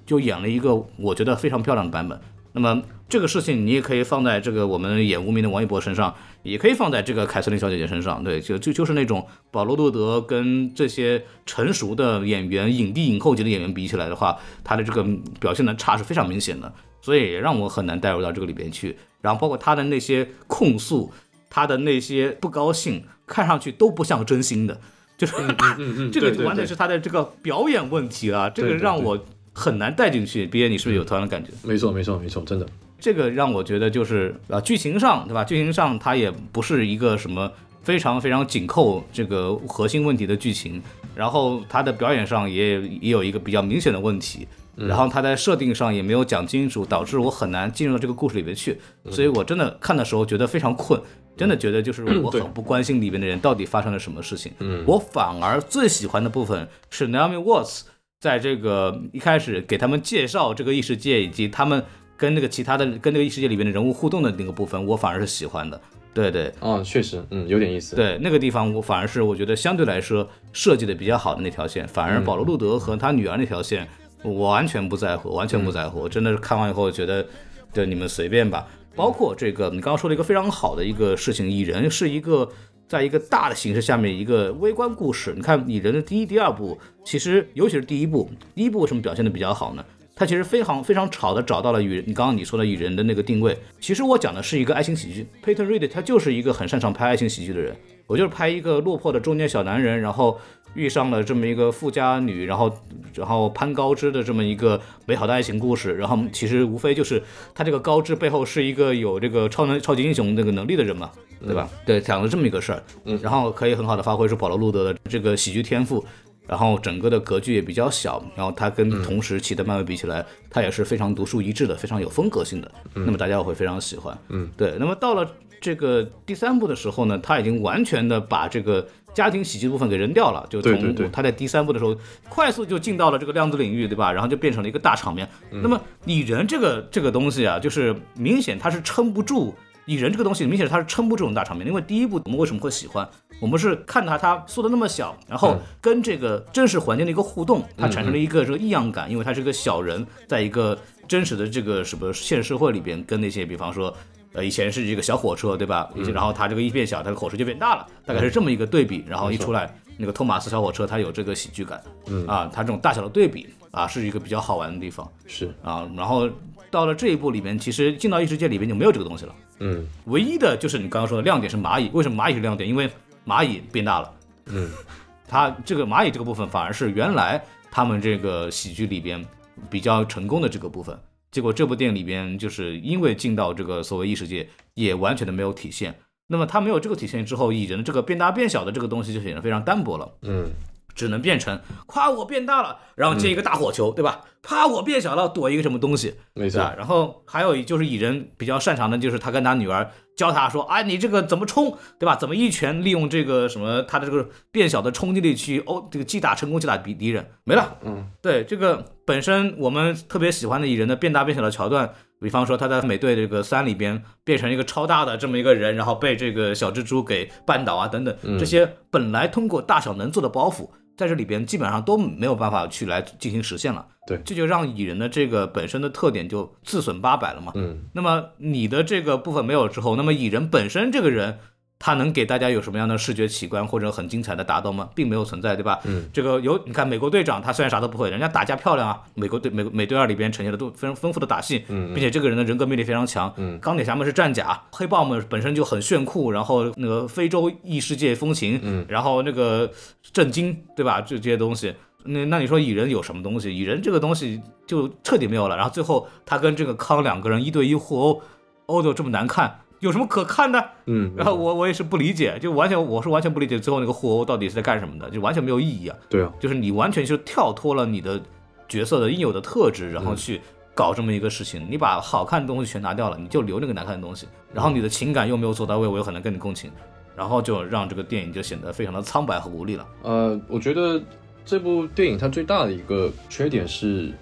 就演了一个我觉得非常漂亮的版本。那么这个事情你也可以放在这个我们演无名的王一博身上，也可以放在这个凯瑟琳小姐姐身上。对，就就就是那种保罗·路德跟这些成熟的演员、影帝、影后级的演员比起来的话，他的这个表现的差是非常明显的，所以也让我很难带入到这个里边去。然后包括他的那些控诉，他的那些不高兴，看上去都不像真心的，就是、嗯这个完全是他的这个表演问题啊，这个让我很难带进去。毕业，你是不是有同样的感觉？没错没错没错，真的，这个让我觉得就是啊，剧情上对吧？剧情上它也不是一个什么非常非常紧扣这个核心问题的剧情，然后它的表演上也也有一个比较明显的问题，然后他在设定上也没有讲清楚，导致我很难进入到这个故事里面去，所以我真的看的时候觉得非常困。真的觉得就是我很不关心里面的人到底发生了什么事情，嗯。我反而最喜欢的部分是 Naomi Watts 在这个一开始给他们介绍这个异世界以及他们跟那个其他的跟那个异世界里面的人物互动的那个部分，我反而是喜欢的。对对。哦，确实，嗯，有点意思，，对，那个地方我反而是我觉得相对来说设计的比较好的那条线，反而保罗·路德和他女儿那条线，我完全不在乎，完全不在乎。我真的是看完以后觉得，对你们随便吧。包括这个你刚刚说的一个非常好的一个事情，蚁人是一个在一个大的形式下面一个微观故事。你看蚁人的第一、第二部，其实尤其是第一部，第一部为什么表现的比较好呢？它其实非常非常巧的找到了蚁，你刚刚你说的蚁人的那个定位。其实我讲的是一个爱情喜剧，Peyton Reed 他就是一个很擅长拍爱情喜剧的人。我就是拍一个落魄的中年小男人，然后遇上了这么一个富家女，然后然后攀高枝的这么一个美好的爱情故事。然后其实无非就是他这个高枝背后是一个有这个超能超级英雄那个能力的人嘛，对吧？对，讲了这么一个事儿，然后可以很好的发挥出保罗·路德的这个喜剧天赋。然后整个的格局也比较小，然后它跟同时期的漫威比起来，它也是非常独树一帜的，非常有风格性的。那么大家会非常喜欢。嗯，对。那么到了这个第三部的时候呢，他已经完全的把这个家庭喜剧部分给扔掉了，就从他在第三部的时候快速就进到了这个量子领域，对吧？然后就变成了一个大场面。那么蚁人这个这个东西啊，就是明显他是撑不住。蚁人这个东西明显他是撑不住这种大场面，因为第一部我们为什么会喜欢？我们是看他他缩的那么小，然后跟这个真实环境的一个互动，它产生了一个这个异样感，因为它是一个小人，在一个真实的这个什么现实社会里边，跟那些比方说呃，以前是这个小火车，对吧？然后它这个一变小，它的火车就变大了，大概是这么一个对比。然后一出来，那个托马斯小火车，它有这个喜剧感，嗯啊，它这种大小的对比啊，是一个比较好玩的地方是，啊。然后到了这一步里面，其实进到异世界里面就没有这个东西了。嗯唯一的就是你刚刚说的亮点是蚂蚁，为什么蚂蚁是亮点？因为蚂蚁变大了。嗯，它这个蚂蚁这个部分反而是原来他们这个喜剧里边比较成功的这个部分。结果这部电影里边，就是因为进到这个所谓异世界，也完全的没有体现。那么它没有这个体现之后，蚁人的这个变大变小的这个东西就显得非常单薄了。嗯只能变成夸我变大了，然后接一个大火球，对吧？啪，我变小了，躲一个什么东西，没错？然后还有就是蚁人比较擅长的就是他跟他女儿教他说，哎，你这个怎么冲，对吧？怎么一拳利用这个什么他的这个变小的冲击力去哦，这个击打成功击打敌敌人，没了。嗯，对这个本身我们特别喜欢的蚁人的变大变小的桥段，比方说他在美队这个三里边变成一个超大的这么一个人，然后被这个小蜘蛛给绊倒啊等等，这些本来通过大小能做的包袱。在这里边基本上都没有办法去来进行实现了，对这就让蚁人的这个本身的特点就自损八百了嘛。嗯那么你的这个部分没有之后，那么蚁人本身这个人，他能给大家有什么样的视觉奇观或者很精彩的打斗吗？并没有存在，对吧？嗯，这个有你看美国队长，他虽然啥都不会，人家打架漂亮啊。美国队美美队二里边呈现的都非常丰富的打戏，嗯并且这个人的人格魅力非常强。嗯钢铁侠们是战甲，黑豹们本身就很炫酷，然后那个非洲异世界风情，嗯然后那个震惊，对吧？这这些东西。那那你说蚁人有什么东西？蚁人这个东西就彻底没有了。然后最后他跟这个康两个人一对一互殴，殴的这么难看，有什么可看的？嗯，然后我我也是不理解，就完全我是完全不理解最后那个互殴到底是在干什么的，就完全没有意义啊！对啊，就是你完全就跳脱了你的角色的应有的特质，然后去搞这么一个事情，你把好看的东西全拿掉了，你就留那个难看的东西，然后你的情感又没有做到位，我又很难跟你共情，然后就让这个电影就显得非常的苍白和无力了。呃，我觉得这部电影它最大的一个缺点是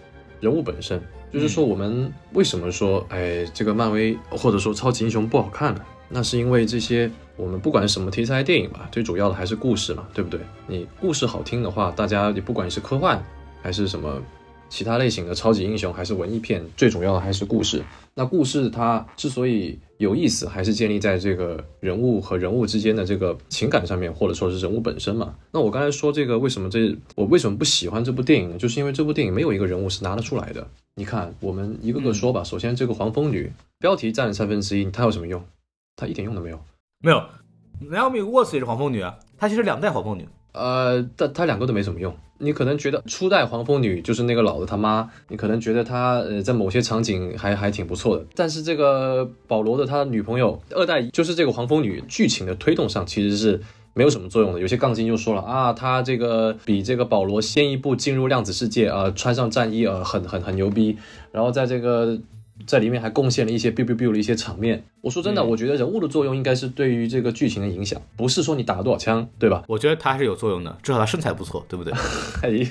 人物本身，就是说我们为什么说，哎，这个漫威或者说超级英雄不好看呢？那是因为这些我们不管什么题材电影吧，最主要的还是故事嘛，对不对？你故事好听的话，大家你不管是科幻还是什么其他类型的超级英雄，还是文艺片，最主要的还是故事。那故事它之所以有意思，还是建立在这个人物和人物之间的这个情感上面，或者说是人物本身嘛。那我刚才说这个为什么这我为什么不喜欢这部电影呢？就是因为这部电影没有一个人物是拿得出来的。你看，我们一个个说吧。首先，这个黄蜂女标题占了三分之一，她有什么用？她一点用都没有。没有，Naomi Watts 也是黄蜂女啊，她其实两代黄蜂女。呃，但他两个都没什么用。你可能觉得初代黄蜂女就是那个老的他妈，你可能觉得她呃在某些场景还还挺不错的。但是这个保罗的他女朋友二代就是这个黄蜂女，剧情的推动上其实是没有什么作用的。有些杠精就说了啊，她这个比这个保罗先一步进入量子世界啊、呃穿上战衣啊、呃很很很牛逼，然后在这个。在里面还贡献了一些 biu biu biu 的一些场面。我说真的，我觉得人物的作用应该是对于这个剧情的影响，不是说你打了多少枪，对吧？我觉得他还是有作用的，至少他身材不错，对不对？哎，你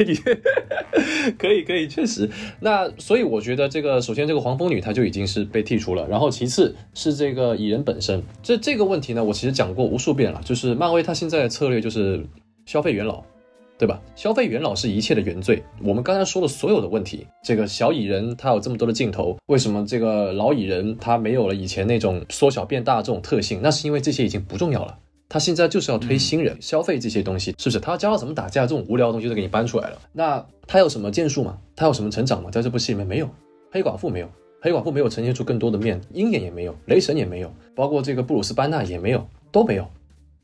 可以可以，确实。那所以我觉得这个，首先这个黄蜂女她就已经是被剔除了，然后其次是这个蚁人本身。这这个问题呢，我其实讲过无数遍了，就是漫威它现在的策略就是消费元老。对吧？消费元老是一切的原罪。我们刚才说的所有的问题，这个小蚁人他有这么多的镜头，为什么这个老蚁人他没有了以前那种缩小变大这种特性？那是因为这些已经不重要了。他现在就是要推新人，消费这些东西，是不是？他要教他怎么打架，这种无聊的东西都给你搬出来了。那他有什么建树吗？他有什么成长吗？在这部戏里面没有，黑寡妇没有，黑寡妇没有呈现出更多的面，鹰眼也没有，雷神也没有，包括这个布鲁斯班纳也没有，都没有，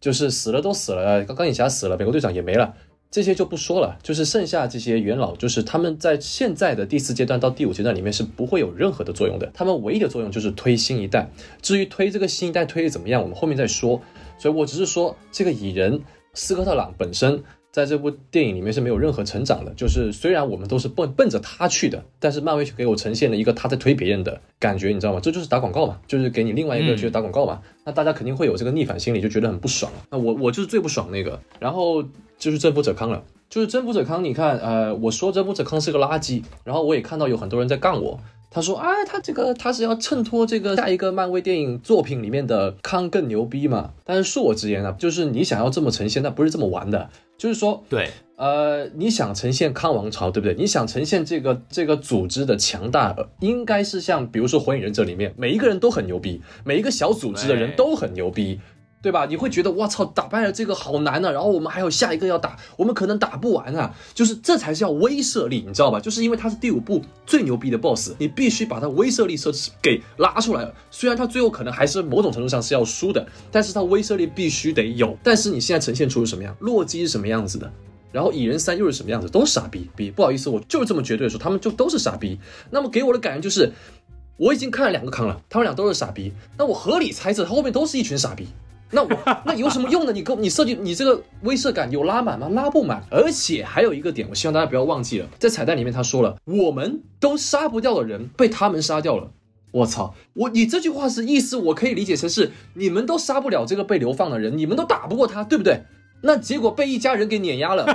就是死了都死了，钢钢铁侠死了，美国队长也没了。这些就不说了，就是剩下这些元老，就是他们在现在的第四阶段到第五阶段里面是不会有任何的作用的。他们唯一的作用就是推新一代。至于推这个新一代推的怎么样，我们后面再说。所以我只是说，这个蚁人斯科特朗本身在这部电影里面是没有任何成长的。就是虽然我们都是奔奔着他去的，但是漫威却给我呈现了一个他在推别人的感觉，你知道吗？这就是打广告嘛，就是给你另外一个去打广告嘛。那大家肯定会有这个逆反心理，就觉得很不爽。那我我就是最不爽那个。然后。就是征服者康了，就是征服者康。你看，呃，我说征服者康是个垃圾，然后我也看到有很多人在杠我，他说啊，他这个他是要衬托这个下一个漫威电影作品里面的康更牛逼嘛？但是恕我直言啊，就是你想要这么呈现，那不是这么玩的。就是说，对，呃，你想呈现康王朝，对不对？你想呈现这个这个组织的强大，呃应该是像比如说《火影忍者》里面，每一个人都很牛逼，每一个小组织的人都很牛逼。对吧？你会觉得哇操，打败了这个好难啊！然后我们还有下一个要打，我们可能打不完啊！就是这才是叫威慑力，你知道吧？就是因为他是第五部最牛逼的 BOSS，你必须把他威慑力设置给拉出来了。虽然他最后可能还是某种程度上是要输的，但是他威慑力必须得有。但是你现在呈现出是什么样？洛基是什么样子的？然后蚁人三又是什么样子？都是傻逼逼，不好意思，我就是这么绝对的说，他们就都是傻逼。那么给我的感觉就是，我已经看了两个坑了，他们俩都是傻逼。那我合理猜测，他后面都是一群傻逼。那我那有什么用呢？你给你设计你这个威慑感有拉满吗？拉不满。而且还有一个点，我希望大家不要忘记了，在彩蛋里面他说了，我们都杀不掉的人被他们杀掉了。我操！我你这句话是意思，我可以理解成是你们都杀不了这个被流放的人，你们都打不过他，对不对？那结果被一家人给碾压了，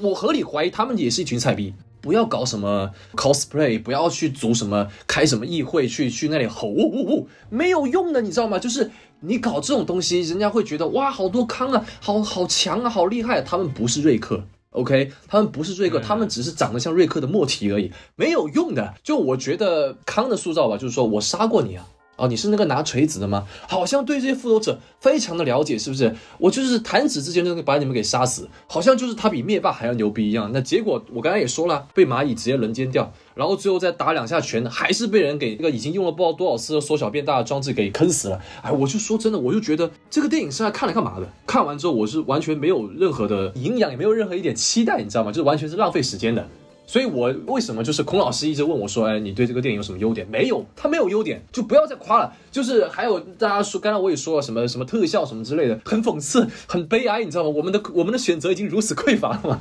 我合理怀疑他们也是一群菜逼。不要搞什么 cosplay，不要去组什么开什么议会去去那里吼呜呜呜，没有用的，你知道吗？就是你搞这种东西，人家会觉得哇，好多康啊，好好强啊，好厉害、啊。他们不是瑞克，OK，他们不是瑞克，他们只是长得像瑞克的莫提而已，没有用的。就我觉得康的塑造吧，就是说我杀过你啊。哦，你是那个拿锤子的吗？好像对这些复仇者非常的了解，是不是？我就是弹指之间就能把你们给杀死，好像就是他比灭霸还要牛逼一样。那结果我刚才也说了，被蚂蚁直接轮奸掉，然后最后再打两下拳，还是被人给那个已经用了不知道多少次的缩小变大的装置给坑死了。哎，我就说真的，我就觉得这个电影是来看来干嘛的？看完之后我是完全没有任何的营养，也没有任何一点期待，你知道吗？就是完全是浪费时间的。所以，我为什么就是孔老师一直问我说：“哎，你对这个电影有什么优点？”没有，他没有优点，就不要再夸了。就是还有大家说，刚才我也说了什么什么特效什么之类的，很讽刺，很悲哀，你知道吗？我们的 我们的选择已经如此匮乏了嘛？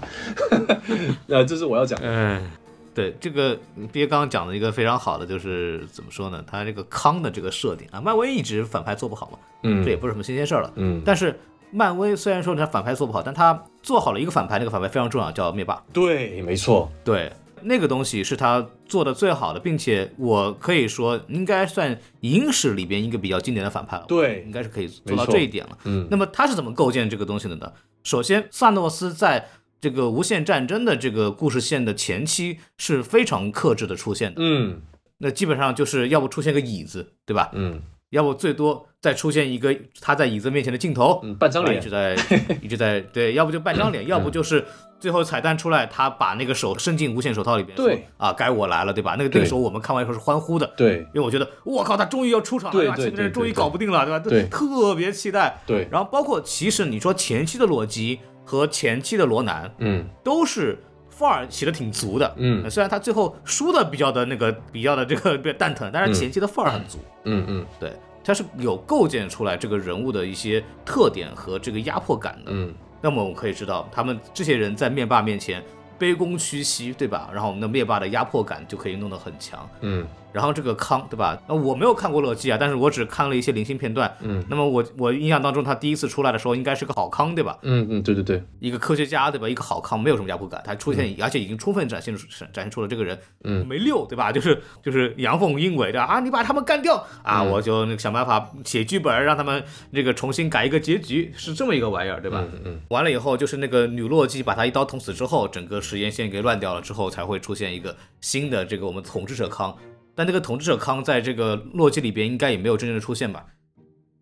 呃，这是我要讲的。嗯，对，这个憋刚刚讲的一个非常好的，就是怎么说呢？他这个康的这个设定啊，漫威一直反派做不好嘛，嗯这也不是什么新鲜事儿了。嗯，但是漫威虽然说他反派做不好，但他做好了一个反派，那个反派非常重要，叫灭霸。对，没错，对，那个东西是他做的最好的，并且我可以说应该算影史里边一个比较经典的反派了。对应该是可以做到这一点了。嗯那么他是怎么构建这个东西的呢？首先，萨诺斯在这个无限战争的这个故事线的前期是非常克制的出现的。嗯那基本上就是要不出现个椅子，对吧？嗯要不最多再出现一个他在椅子面前的镜头，嗯，半张脸一直，在一直在对，要不就半张脸，要不就是最后彩蛋出来，他把那个手伸进无限手套里边，对说啊，该我来了，对吧？那个那对个时候我们看完以后是欢呼的，对因为我觉得我靠，他终于要出场了，吧？对对对前面人终于搞不定了，对吧？对特别期待。对，然后包括其实你说前期的洛基和前期的罗南嗯都是范儿起的挺足的，嗯虽然他最后输的比较的那个比较的这个比较蛋疼，但是前期的范儿很足，嗯嗯对，他是有构建出来这个人物的一些特点和这个压迫感的。嗯那么我们可以知道，他们这些人在灭霸面前卑躬屈膝，对吧？然后我们的灭霸的压迫感就可以弄得很强。嗯然后这个康，对吧？那我没有看过洛基啊，但是我只看了一些零星片段。嗯，那么我我印象当中，他第一次出来的时候应该是个好康，对吧？嗯嗯，对对对，一个科学家，对吧？一个好康，没有什么压迫感，他出现，而且已经充分展现出展现出了这个人，嗯没溜，对吧？就是就是阳奉阴违的啊，你把他们干掉啊，嗯我就那个想办法写剧本，让他们那个重新改一个结局，是这么一个玩意儿，对吧？嗯嗯完了以后，就是那个女洛基把他一刀捅死之后，整个时间线给乱掉了之后，才会出现一个新的这个我们统治者康。但这个统治者康在这个洛基里边应该也没有真正的出现吧？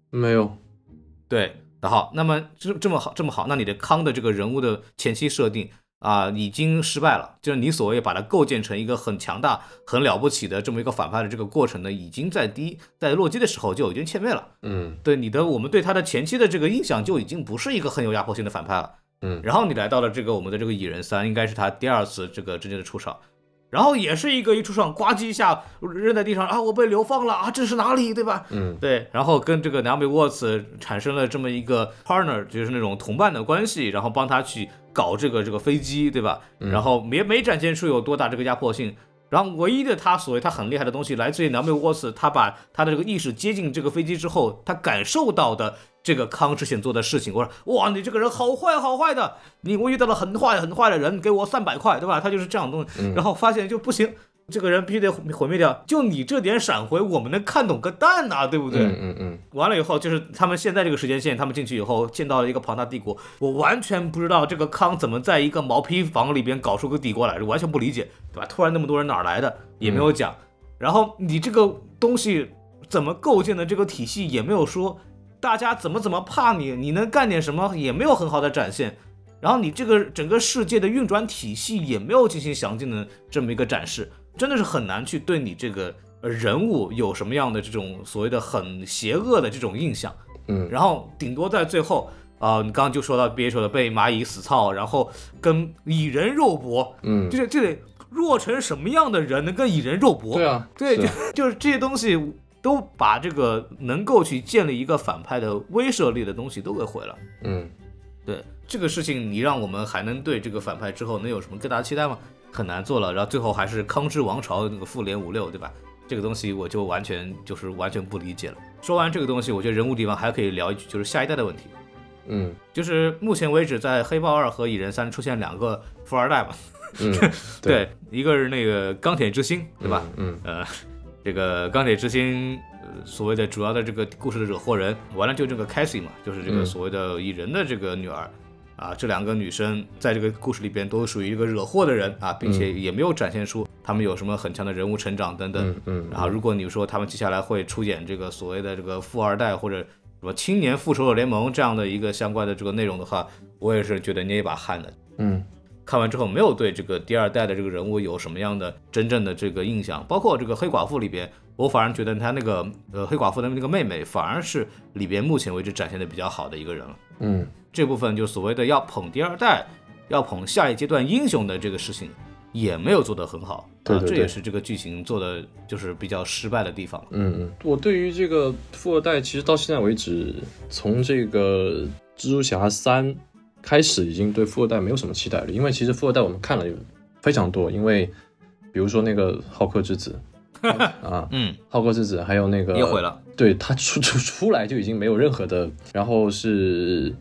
没有，对，那好，那么这这么好这么好，那你的康的这个人物的前期设定啊、已经失败了，就是你所谓把它构建成一个很强大、很了不起的这么一个反派的这个过程呢，已经在第一在洛基的时候就已经欠灭了。嗯对你的我们对他的前期的这个印象就已经不是一个很有压迫性的反派了。嗯然后你来到了这个我们的这个蚁人三，应该是他第二次这个真正的出场，然后也是一个一出场，呱唧一下扔在地上啊，我被流放了啊，这是哪里，对吧？嗯对，然后跟这个南美沃茨产生了这么一个 partner，就是那种同伴的关系，然后帮他去搞这个这个飞机，对吧？然后也没展现出有多大这个压迫性。然后唯一的他所谓他很厉害的东西，来自于南美沃斯，他把他的这个意识接近这个飞机之后，他感受到的这个康之前做的事情，我说哇，你这个人好坏好坏的，你我遇到了很坏很坏的人，给我三百块，对吧？他就是这样的东西，然后发现就不行，这个人必须得毁灭掉。就你这点闪回，我们能看懂个蛋呐、对不对？嗯嗯嗯，完了以后，就是他们现在这个时间线，他们进去以后见到了一个庞大帝国，我完全不知道这个康怎么在一个毛坯房里边搞出个帝国来，完全不理解，对吧？突然那么多人哪儿来的也没有讲，然后你这个东西怎么构建的这个体系也没有说，大家怎么怎么怕你，你能干点什么也没有很好的展现，然后你这个整个世界的运转体系也没有进行详尽的这么一个展示，真的是很难去对你这个呃人物有什么样的这种所谓的很邪恶的这种印象。嗯然后顶多在最后啊、你刚刚就说到憋说的被蚂蚁死操，然后跟蚁人肉搏，嗯就是这得弱成什么样的人能跟蚁人肉搏？对啊，对，就就是这些东西都把这个能够去建立一个反派的威慑力的东西都给毁了。嗯对这个事情，你让我们还能对这个反派之后能有什么更大的期待吗？很难做了。然后最后还是康之王朝那个复联五六，对吧？这个东西我就完全就是完全不理解了。说完这个东西，我觉得人物地方还可以聊一句，就是下一代的问题。嗯就是目前为止，在黑豹二和蚁人三出现两个富二代嘛，嗯，对，一个是那个钢铁之心，对吧？嗯呃，这个钢铁之心，呃，所谓的主要的这个故事的惹祸人，完了就这个 Cassie 嘛，就是这个嗯所谓的蚁人的这个女儿。啊，这两个女生在这个故事里边都属于一个惹祸的人啊，并且也没有展现出她们有什么很强的人物成长等等。嗯嗯，然后，如果你说他们接下来会出演这个所谓的这个富二代或者什么青年复仇者联盟这样的一个相关的这个内容的话，我也是觉得捏一把汗的。嗯看完之后没有对这个第二代的这个人物有什么样的真正的这个印象，包括这个黑寡妇里边，我反而觉得她那个呃黑寡妇的那个妹妹反而是里边目前为止展现的比较好的一个人了。嗯这部分就所谓的要捧第二代，要捧下一阶段英雄的这个事情，也没有做得很好。对，这对对这也是这个剧情做的就是比较失败的地方。嗯嗯，我对于这个富二代，其实到现在为止，从这个蜘蛛侠三开始，已经对富二代没有什么期待了。因为其实富二代我们看了非常多，因为比如说那个浩克之子 啊，嗯，浩克之子，还有那个也毁了。对他出出出来就已经没有任何的，然后是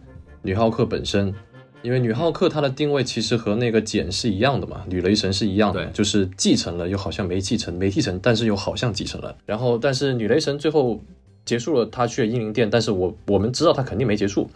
女浩克本身，因为女浩克她的定位其实和那个简是一样的嘛，女雷神是一样的，对就是继承了又好像没继承，没继承，但是又好像继承了。然后但是女雷神最后结束了，她去了英灵殿，但是我我们知道她肯定没结束。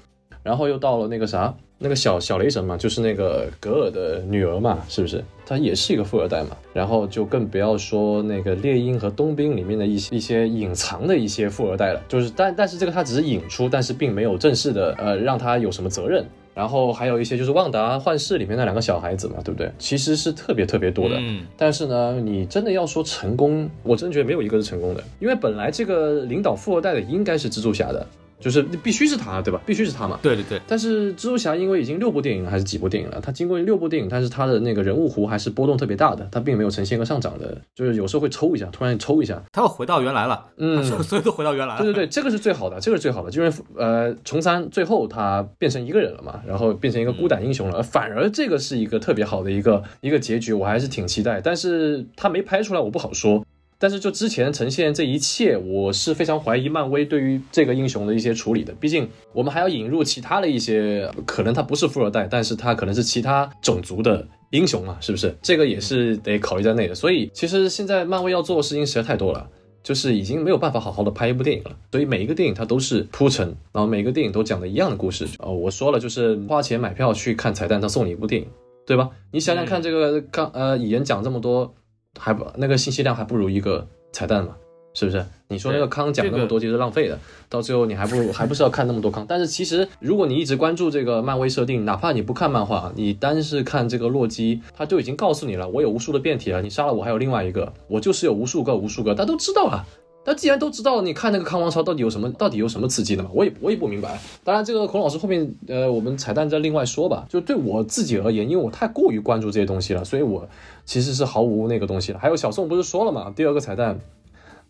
然后又到了那个啥，那个小小雷神嘛，就是那个格尔的女儿嘛，是不是？她也是一个富二代嘛。然后就更不要说那个猎鹰和冬兵里面的一些一些隐藏的一些富二代了，就是但但是这个他只是引出，但是并没有正式的呃让他有什么责任。然后还有一些就是旺达幻视里面那两个小孩子嘛，对不对？其实是特别特别多的。嗯，但是呢，你真的要说成功，我真觉得没有一个是成功的，因为本来这个领导富二代的应该是蜘蛛侠的，就是必须是他，对吧？必须是他嘛。对对对，但是蜘蛛侠因为已经六部电影了，还是几部电影了，他经过六部电影，但是他的那个人物弧还是波动特别大的，他并没有呈现一个上涨的，就是有时候会抽一下，突然抽一下，他又回到原来了，嗯，所以都回到原来了。对对对，这个是最好的，这个是最好的，就是呃，重三最后他变成一个人了嘛，然后变成一个孤胆英雄了，反而这个是一个特别好的一个一个结局，我还是挺期待，但是他没拍出来，我不好说。但是就之前呈现这一切，我是非常怀疑漫威对于这个英雄的一些处理的。毕竟我们还要引入其他的一些，可能他不是富二代，但是他可能是其他种族的英雄嘛，是不是？这个也是得考虑在内的。所以其实现在漫威要做的事情实在太多了。就是已经没有办法好好的拍一部电影了，所以每一个电影它都是铺陈，然后每个电影都讲的一样的故事。哦，我说了，就是花钱买票去看彩蛋，他送你一部电影，对吧？你想想看，这个刚呃蚁人讲这么多，还不那个信息量还不如一个彩蛋嘛，是不是？你说那个康讲那么多其实浪费的，到最后你还不如还不是要看那么多康。但是其实如果你一直关注这个漫威设定，哪怕你不看漫画，你单是看这个洛基，他就已经告诉你了，我有无数的变体了，你杀了我还有另外一个，我就是有无数个无数个，大家都知道啊。那既然都知道，你看那个康王朝到底有什么，到底有什么刺激的嘛？我也我也不明白。当然，这个孔老师后面，呃，我们彩蛋再另外说吧。就对我自己而言，因为我太过于关注这些东西了，所以我其实是毫无那个东西的。还有小宋不是说了嘛，第二个彩蛋，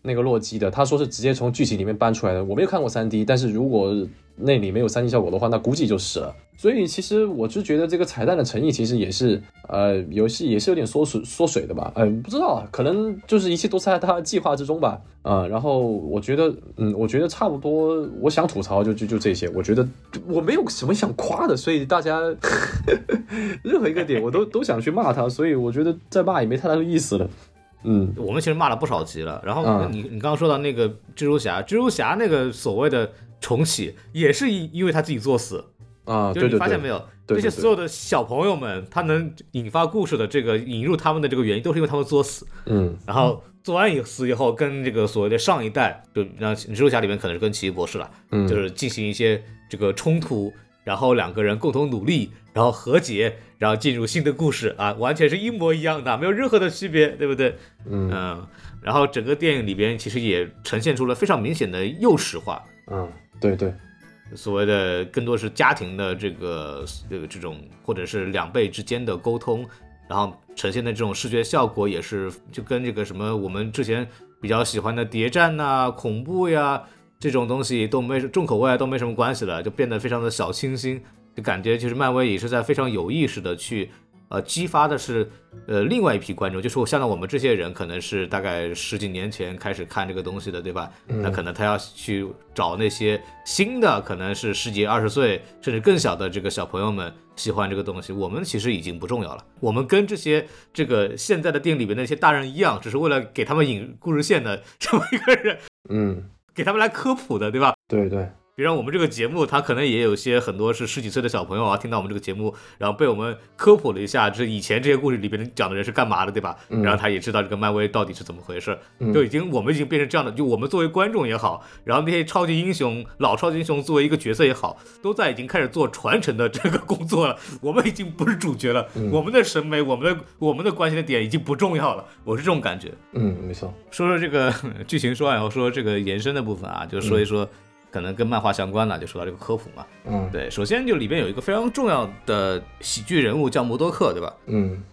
那个洛基的，他说是直接从剧情里面搬出来的。我没有看过三 D，但是如果那里没有三 D 效果的话，那估计就是了。所以其实我就觉得这个彩蛋的诚意其实也是，呃，游戏也是有点缩水缩水的吧，嗯、不知道，可能就是一切都在他的计划之中吧，啊、然后我觉得，嗯，我觉得差不多，我想吐槽就就就这些，我觉得我没有什么想夸的，所以大家 任何一个点我都都想去骂他，所以我觉得再骂也没太大的意思了。嗯我们其实骂了不少集了。然后嗯你你刚刚说到那个蜘蛛侠，蜘蛛侠那个所谓的重启，也是因因为他自己作死。啊，就对对对，你发现没有，这些所有的小朋友们，他能引发故事的这个引入他们的这个原因，都是因为他们作死。嗯然后做完以死以后，跟这个所谓的上一代，就让蜘蛛侠里面可能是跟奇异博士了，嗯，就是进行一些这个冲突，然后两个人共同努力，然后和解，然后进入新的故事啊，完全是一模一样的，没有任何的区别，对不对？嗯。嗯，然后整个电影里边其实也呈现出了非常明显的幼时化，嗯，对对，所谓的更多是家庭的这个这个这种，或者是两辈之间的沟通，然后呈现的这种视觉效果也是就跟这个什么我们之前比较喜欢的谍战呐、恐怖呀这种东西都没重口味啊都没什么关系了，就变得非常的小清新，就感觉其实漫威也是在非常有意识的去。呃，激发的是呃另外一批观众，就是我像我们这些人，可能是大概十几年前开始看这个东西的，对吧？那可能他要去找那些新的，可能是十几二十岁甚至更小的这个小朋友们喜欢这个东西。我们其实已经不重要了，我们跟这些这个现在的电影里面那些大人一样，只是为了给他们引故事线的 这么一个人，嗯，给他们来科普的，对吧？对对，比如我们这个节目，他可能也有些很多是十几岁的小朋友啊，听到我们这个节目，然后被我们科普了一下，这以前这些故事里边讲的人是干嘛的，对吧？嗯然后他也知道这个漫威到底是怎么回事，嗯就已经我们已经变成这样的，就我们作为观众也好，然后那些超级英雄、老超级英雄作为一个角色也好，都在已经开始做传承的这个工作了。我们已经不是主角了，嗯我们的审美、我们的我们的关心的点已经不重要了，我是这种感觉。嗯，没错，说说这个 剧情说完以后，说这个延伸的部分啊，就说一说可能跟漫画相关了，就说到这个科普嘛。嗯对，首先就里边有一个非常重要的喜剧人物叫摩多克，对吧？嗯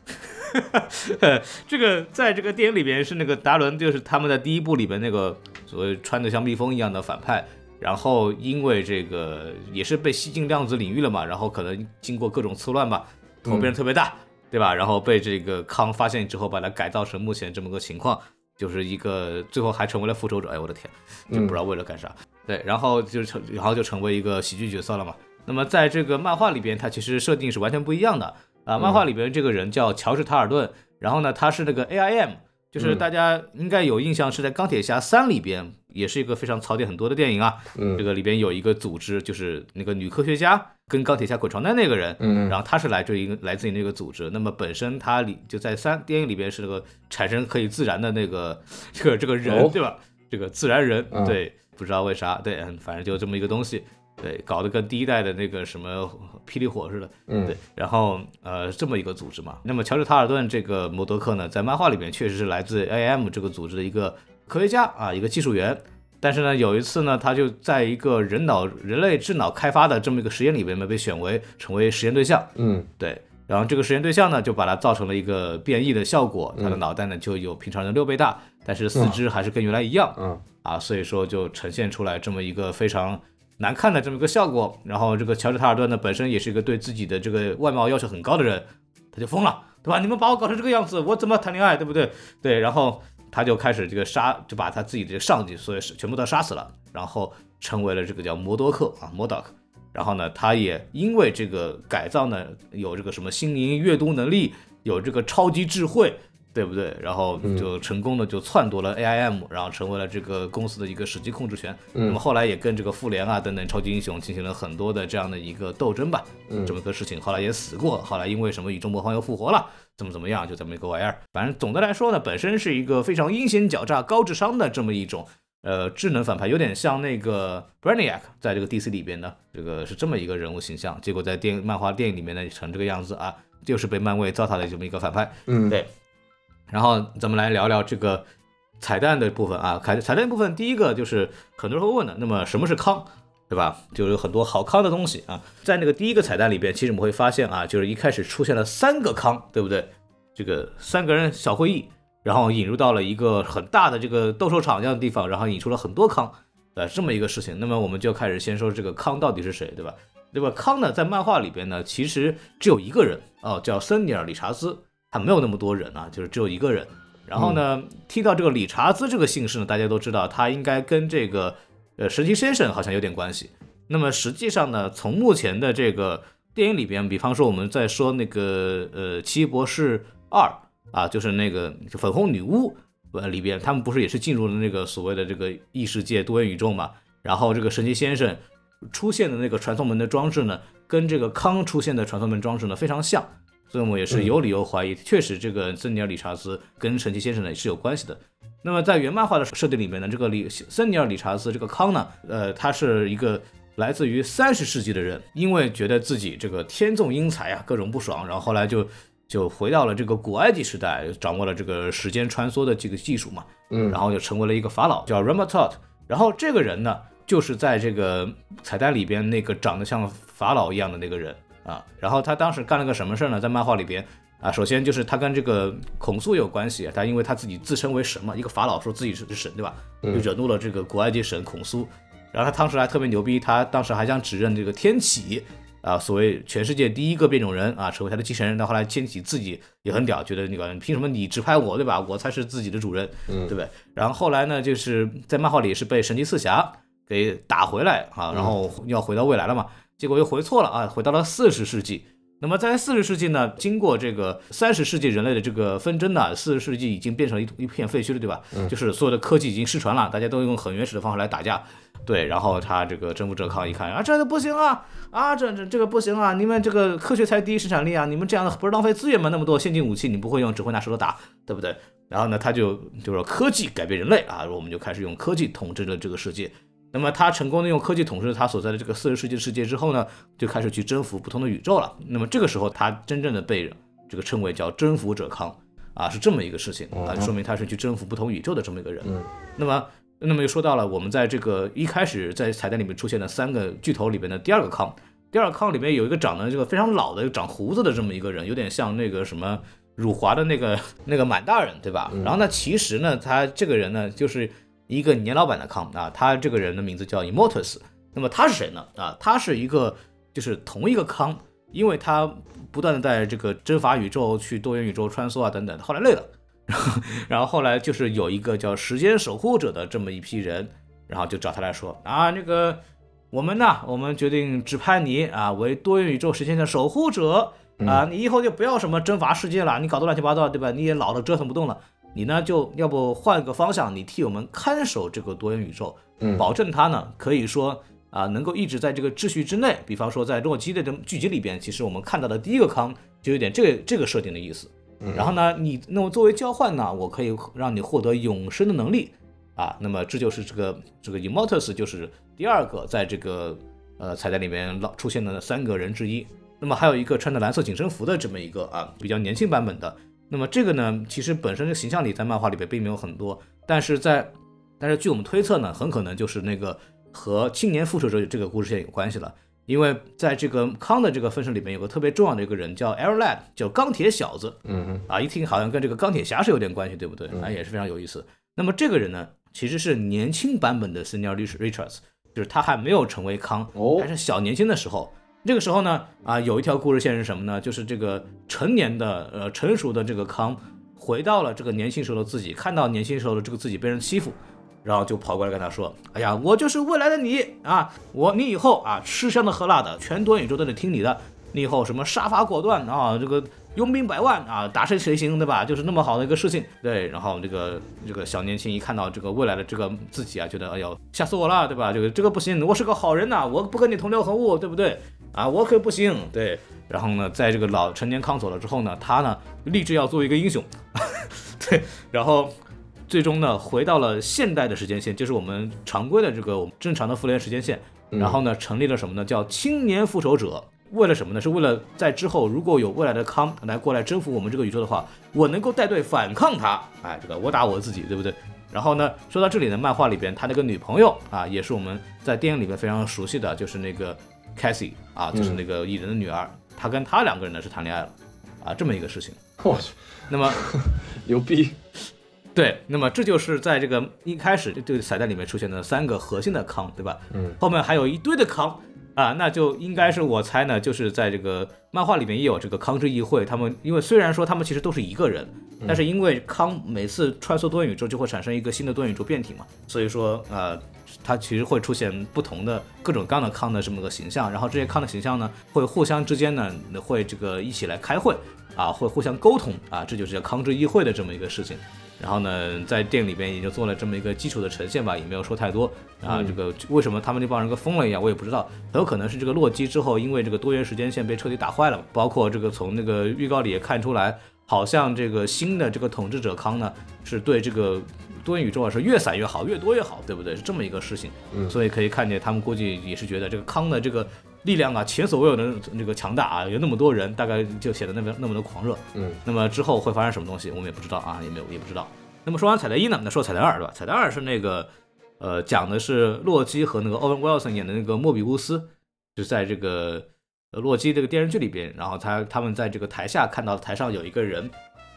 这个在这个电影里边是那个达伦，就是他们在第一部里边那个所谓穿的像蜜蜂一样的反派，然后因为这个也是被吸进量子领域了嘛，然后可能经过各种错乱吧，头变得特别大，对吧？然后被这个康发现之后，把它改造成目前这么个情况，就是一个最后还成为了复仇者，哎，我的天，就不知道为了干啥。对，然后就成，然后就成为一个喜剧角色了嘛。那么在这个漫画里边，它其实设定是完全不一样的啊。漫画里边这个人叫乔治·塔尔顿，然后呢，他是那个 AIM，就是大家应该有印象，是在《钢铁侠三》里边，也是一个非常槽点很多的电影啊。嗯这个里边有一个组织，就是那个女科学家跟钢铁侠滚床单那个人，嗯然后他是来自于来自于那个组织。那么本身他里就在三电影里边是那个产生可以自燃的那个 这个这个人，哦对吧？这个自然人，嗯对，不知道为啥，对，嗯，反正就这么一个东西。对，搞得跟第一代的那个什么霹雳火似的，嗯对，然后呃这么一个组织嘛。那么乔治·塔尔顿这个摩德克呢，在漫画里边确实是来自 AM 这个组织的一个科学家啊，一个技术员。但是呢，有一次呢，他就在一个人脑人类智脑开发的这么一个实验里边呢，被选为成为实验对象。嗯对，然后这个实验对象呢，就把它造成了一个变异的效果，他的脑袋呢就有平常人六倍大，但是四肢还是跟原来一样。嗯啊，所以说就呈现出来这么一个非常难看的这么一个效果。然后这个乔治·塔尔顿呢，本身也是一个对自己的这个外貌要求很高的人，他就疯了，对吧？你们把我搞成这个样子，我怎么谈恋爱，对不对？对，然后他就开始这个杀，就把他自己的上级，所以是全部都杀死了，然后成为了这个叫摩多克啊，摩多克。然后呢，他也因为这个改造呢，有这个什么心灵阅读能力，有这个超级智慧，对不对？然后就成功的就篡夺了 AIM，然后成为了这个公司的一个实际控制权。那么后来也跟这个复联啊等等超级英雄进行了很多的这样的一个斗争吧，这么个事情。后来也死过，后来因为什么宇宙魔方又复活了，怎么怎么样，就这么一个玩意儿。反正总的来说呢，本身是一个非常阴险狡诈、高智商的这么一种。呃，智能反派有点像那个 Brainiac，在这个 DC 里边呢，这个是这么一个人物形象。结果在电影、漫画、电影里面呢，成这个样子啊，就是被漫威糟蹋的这么一个反派。嗯对然后咱们来聊聊这个彩蛋的部分啊，彩彩蛋部分第一个就是很多人会问的，那么什么是康，对吧？就有很多好康的东西啊，在那个第一个彩蛋里边，其实我们会发现啊，就是一开始出现了三个康，对不对？这个三个人小会议，然后引入到了一个很大的这个斗兽场这样的地方，然后引出了很多康，呃，这么一个事情。那么我们就开始先说这个康到底是谁，对吧？那么？康呢，在漫画里边呢，其实只有一个人哦，叫森尼尔·理查兹，他没有那么多人啊，就是只有一个人。然后呢，提到这个理查兹这个姓氏呢，大家都知道，他应该跟这个呃神奇先生好像有点关系。那么实际上呢，从目前的这个电影里边，比方说我们在说那个呃奇异博士二啊，就是那个粉红女巫呃里边，他们不是也是进入了那个所谓的这个异世界多元宇宙嘛？然后这个神奇先生出现的那个传送门的装置呢，跟这个康出现的传送门装置呢非常像，所以我们也是有理由怀疑，确实这个森尼尔理查斯跟神奇先生呢也是有关系的。那么在原漫画的设定里面呢，这个理森尼尔理查斯这个康呢，呃，他是一个来自于三十世纪的人，因为觉得自己这个天纵英才啊，各种不爽，然后后来就就回到了这个古埃及时代，掌握了这个时间穿梭的这个技术嘛，嗯然后就成为了一个法老，叫 Ramatot。然后这个人呢，就是在这个彩蛋里边那个长得像法老一样的那个人啊。然后他当时干了个什么事儿呢？在漫画里边啊，首先就是他跟这个孔苏有关系，他因为他自己自称为神嘛，一个法老说自己是神，对吧？就惹怒了这个古埃及神孔苏。然后他当时还特别牛逼，他当时还想指认这个天启啊，所谓全世界第一个变种人啊，成为他的继承人。到后来天启自己也很屌，觉得那个凭什么你指派我，对吧？我才是自己的主人，对不对？然后后来呢，就是在漫画里是被神奇四侠给打回来啊，然后要回到未来了嘛，结果又回错了啊，回到了四十世纪。那么在四十世纪呢，经过这个三十世纪人类的这个纷争呢，四十世纪已经变成了一一片废墟了，对吧？就是所有的科技已经失传了，大家都用很原始的方法来打架。对，然后他这个征服者康一看啊，这个不行啊，啊，这这这个不行啊，你们这个科学才第一生产力啊，你们这样的不是浪费资源吗？那么多先进武器你不会用，只会拿石头打，对不对？然后呢，他就就说科技改变人类啊，我们就开始用科技统治着这个世界。那么他成功的用科技统治他所在的这个四十世纪世界之后呢，就开始去征服不同的宇宙了。那么这个时候，他真正的被这个称为叫征服者康啊，是这么一个事情啊，说明他是去征服不同宇宙的这么一个人。那么，那么又说到了我们在这个一开始在彩蛋里面出现的三个巨头里边的第二个康，第二个康里面有一个长得这个非常老的长胡子的这么一个人，有点像那个什么辱华的那个那个满大人，对吧？然后呢，其实呢，他这个人呢，就是一个年老板的康啊，他这个人的名字叫 Immortus。那么他是谁呢？啊，他是一个就是同一个康，因为他不断的在这个征伐宇宙、去多元宇宙穿梭啊等等，后来累了。然后，然后后来就是有一个叫时间守护者的这么一批人，然后就找他来说啊，那个我们呢，我们决定指派你啊为多元宇宙时间的守护者啊，你以后就不要什么征伐世界了，你搞得乱七八糟，对吧？你也老了，折腾不动了，你呢就要不换个方向，你替我们看守这个多元宇宙，保证它呢可以说啊能够一直在这个秩序之内。比方说在洛基的这剧集里边，其实我们看到的第一个康就有点这个这个设定的意思。然后呢，你那么作为交换呢，我可以让你获得永生的能力啊。那么这就是这个这个 Immortus 就是第二个在这个呃彩蛋里面老出现的三个人之一。那么还有一个穿着蓝色紧身服的这么一个啊比较年轻版本的。那么这个呢，其实本身的形象里在漫画里边并没有很多，但是在但是据我们推测呢，很可能就是那个和青年复仇者这个故事线有关系了。因为在这个康的这个分身里面有个特别重要的一个人叫 Air Lad，叫钢铁小子。嗯啊，一听好像跟这个钢铁侠是有点关系，对不对？啊，也是非常有意思。那么这个人呢，其实是年轻版本的 Senior Richards，就是他还没有成为康，哦还是小年轻的时候。这个时候呢，啊，有一条故事线是什么呢？就是这个成年的呃成熟的这个康回到了这个年轻时候的自己，看到年轻时候的这个自己被人欺负。然后就跑过来跟他说：“哎呀，我就是未来的你啊！我你以后啊吃香的喝辣的，全多元宇宙都得听你的。你以后什么杀伐果断啊，这个拥兵百万啊，打谁谁行，对吧？就是那么好的一个事情。对，然后这个这个小年轻一看到这个未来的这个自己啊，觉得哎呦吓死我了，对吧？这个这个不行，我是个好人呐、我不跟你同流合污，对不对？啊，我可不行。对，然后呢，在这个老成年康走了之后呢，他呢立志要做一个英雄。对，然后。最终呢，回到了现代的时间线，就是我们常规的这个我们正常的复联时间线。然后呢，成立了什么呢？叫青年复仇者。为了什么呢？是为了在之后如果有未来的康来过来征服我们这个宇宙的话，我能够带队反抗他。哎，这个我打我自己，对不对？然后呢，说到这里呢，漫画里边他那个女朋友啊，也是我们在电影里面非常熟悉的，就是那个 Cassie 啊，就是那个蚁人的女儿。她跟她两个人呢是谈恋爱了啊，这么一个事情。我去，那么。牛逼！对，那么这就是在这个一开始这个彩蛋里面出现的三个核心的康，对吧？嗯，后面还有一堆的康啊，那就应该是我猜呢，就是在这个漫画里面也有这个康之议会，他们因为虽然说他们其实都是一个人，但是因为康每次穿梭多元宇宙就会产生一个新的多元宇宙变体嘛，所以说呃，它其实会出现不同的各种各样的康的这么个形象，然后这些康的形象呢，会互相之间呢会这个一起来开会啊，会互相沟通啊，这就是叫康之议会的这么一个事情。然后呢，在店里边也就做了这么一个基础的呈现吧，也没有说太多啊。这个为什么他们那帮人跟疯了一样，我也不知道，很有可能是这个洛基之后因为这个多元时间线被彻底打坏了。包括这个从那个预告里也看出来，好像这个新的这个统治者康呢，是对这个多元宇宙啊是越散越好，越多越好，对不对？是这么一个事情。嗯所以可以看见他们估计也是觉得这个康的这个力量啊，前所未有的那个强大啊，有那么多人，大概就显得那么那么的狂热。嗯，那么之后会发生什么东西，我们也不知道啊，也没有也不知道。那么说完彩蛋一呢，那说彩蛋二对吧？彩蛋二是那个，呃，讲的是洛基和那个欧文·威尔森演的那个莫比乌斯，就在这个呃洛基这个电视剧里边，然后他他们在这个台下看到台上有一个人